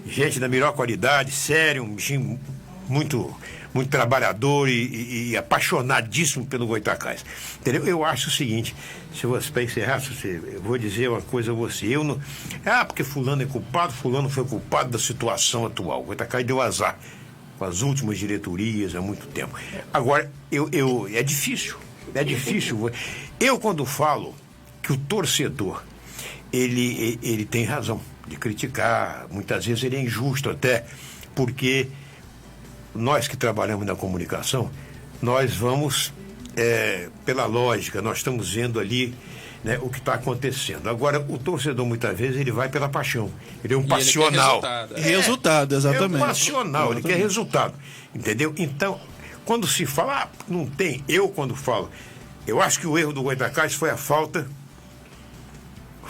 Gente da melhor qualidade, sério, um bichinho muito muito trabalhador e, e, e, apaixonadíssimo pelo Goitacás. Entendeu? Eu acho o seguinte, se você, para encerrar, você, eu vou dizer uma coisa a você. Eu não. Ah, porque fulano é culpado, fulano foi culpado da situação atual. O Goitacás deu azar com as últimas diretorias há muito tempo. Agora, eu, eu, é difícil. É difícil. Eu, quando falo que o torcedor ele, ele tem razão de criticar, muitas vezes ele é injusto até, porque nós que trabalhamos na comunicação, nós vamos é, pela lógica, nós estamos vendo ali né, o que está acontecendo. Agora, o torcedor muitas vezes ele vai pela paixão. Ele é um e passional. resultado, é, resultado, exatamente. É um passional, exatamente. ele quer resultado. Entendeu? Então, quando se fala, ah, não tem, eu quando falo, eu acho que o erro do Goitacás foi a falta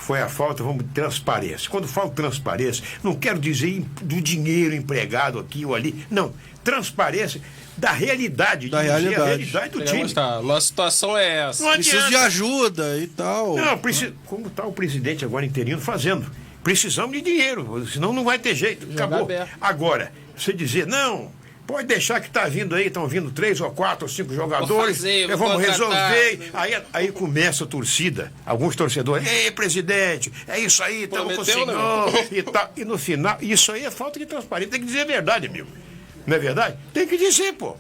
foi a falta, vamos, de transparência. Quando falo transparência, não quero dizer do dinheiro empregado aqui ou ali. Não, transparência da realidade, da realidade. a realidade do time. Tá, nossa situação é essa. Precisa de ajuda e tal. Não, preci... como está o presidente agora interino fazendo? Precisamos de dinheiro, senão não vai ter jeito. Acabou. Agora, você dizer, não, Pode deixar que está vindo aí, estão vindo três ou quatro ou cinco jogadores. Fazer, vamos resolver. Aí, aí começa a torcida, alguns torcedores. Ei, presidente, é isso aí, estamos com o senhor. E, tá, e no final, isso aí é falta de transparência. Tem que dizer a verdade, amigo. Não é verdade? Tem que dizer, pô.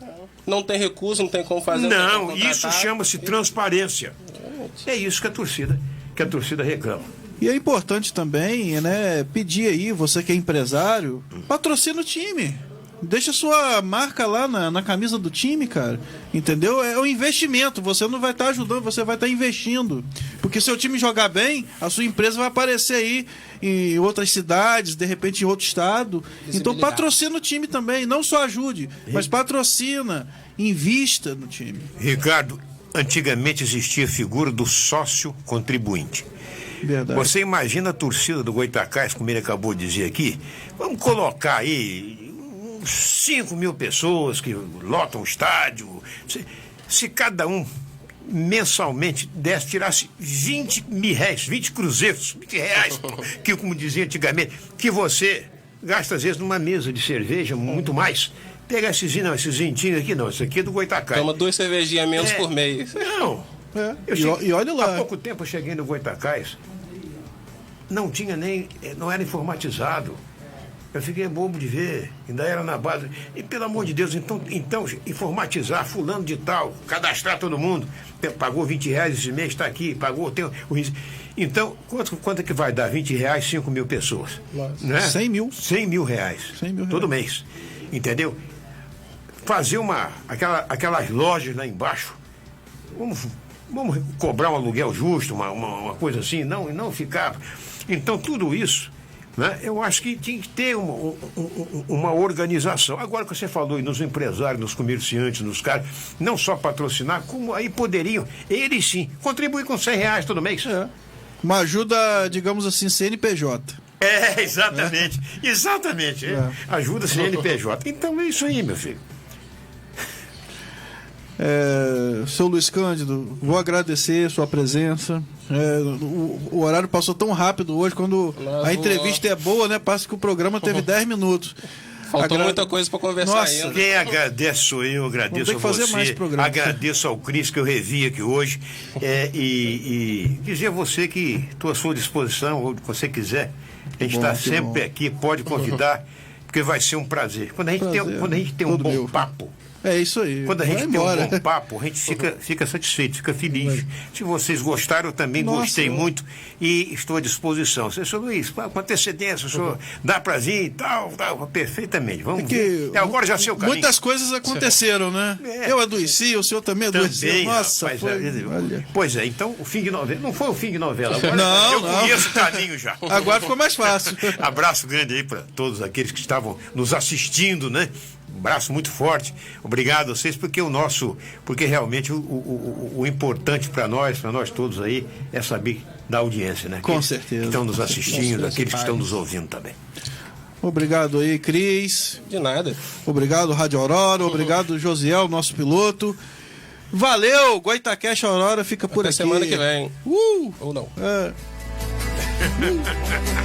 Não tem recurso, não tem como fazer. Não, como isso chama-se transparência. É isso que a torcida, que a torcida reclama. E é importante também, né, pedir aí, você que é empresário, patrocina o time. Deixa sua marca lá na, na camisa do time, cara. Entendeu? É um investimento. Você não vai estar tá ajudando, você vai estar tá investindo. Porque se o time jogar bem, a sua empresa vai aparecer aí em outras cidades, de repente em outro estado. Então patrocina o time também. Não só ajude, mas patrocina, invista no time. Ricardo, antigamente existia a figura do sócio contribuinte. Verdade. Você imagina a torcida do Goitacás, como ele acabou de dizer aqui? Vamos colocar aí 5 mil pessoas que lotam o estádio. Se, se cada um mensalmente desse, tirasse 20 mil reais, 20 cruzeiros, 20 reais, que como dizia antigamente, que você gasta às vezes numa mesa de cerveja, muito mais. Pega esses, não, esses ventinhos aqui, não, esse aqui é do Goitacás. Toma duas cervejinhas menos é, por mês. Não. É. Eu cheguei, e olha lá. Há pouco tempo eu cheguei no Goitacás, não tinha nem, eh, não era informatizado. Eu fiquei bobo de ver, ainda era na base. E pelo amor de Deus, então, então informatizar, fulano de tal, cadastrar todo mundo. Pagou 20 reais esse mês, está aqui, pagou. Tem o, então, quanto, quanto é que vai dar? 20 reais, 5 mil pessoas. Né? 100 mil. 100 mil reais. 100 mil todo mês. Entendeu? Fazer uma, aquela, aquelas lojas lá embaixo. Vamos, vamos cobrar um aluguel justo, uma, uma, uma coisa assim, não, não ficar. Então, tudo isso né? Eu acho que tinha que ter uma, uma, uma organização. Agora que você falou nos empresários, nos comerciantes, nos caras, não só patrocinar, como aí poderiam, eles sim, contribuir com 100 reais todo mês. É. Uma ajuda, digamos assim, CNPJ. É, exatamente. É. Exatamente. É. Ajuda CNPJ. Então é isso aí, meu filho. É, seu Luiz Cândido, vou agradecer sua presença. É, o, o, horário passou tão rápido hoje, quando a entrevista é boa, né? Passa que o programa teve 10 minutos. Faltou Agra... muita coisa para conversar Nossa, ainda. Quem agradece sou eu, agradeço a você. Mais agradeço ao Cris que eu revi aqui hoje. É, e, e, dizer a você que estou à sua disposição, ou você quiser. A gente está sempre bom. aqui, pode convidar, porque vai ser um prazer. Quando a gente prazer, tem, quando a gente tem um bom meu. papo é isso aí. Quando a gente tem um bom papo, a gente fica, fica satisfeito, fica feliz. Se vocês gostaram, eu também Nossa, gostei eu... muito e estou à disposição. Senhor Luiz, com antecedência, o senhor uhum. dá pra vir e tal, tal, perfeitamente. Vamos é que, é, agora já sei o caminho. Muitas coisas aconteceram, né? É, eu adoeci, o senhor também adoeceu. Também, Nossa, rapaz, foi... é, Pois é, então o fim de novela. Não foi o fim de novela, agora não, eu não. conheço o caminho já. Agora ficou mais fácil. Abraço grande aí para todos aqueles que estavam nos assistindo, né? Um braço muito forte. Obrigado a vocês, porque o nosso, porque realmente o, o, o, o importante para nós, para nós todos aí, é saber da audiência, né? Com aqueles certeza. Que estão nos assistindo, aqueles que estão nos ouvindo também. Obrigado aí, Cris. De nada. Obrigado, Rádio Aurora. Obrigado, Josiel, nosso piloto. Valeu, Goitacash Aurora fica por Até aqui. semana que vem. Uh! Ou não. É.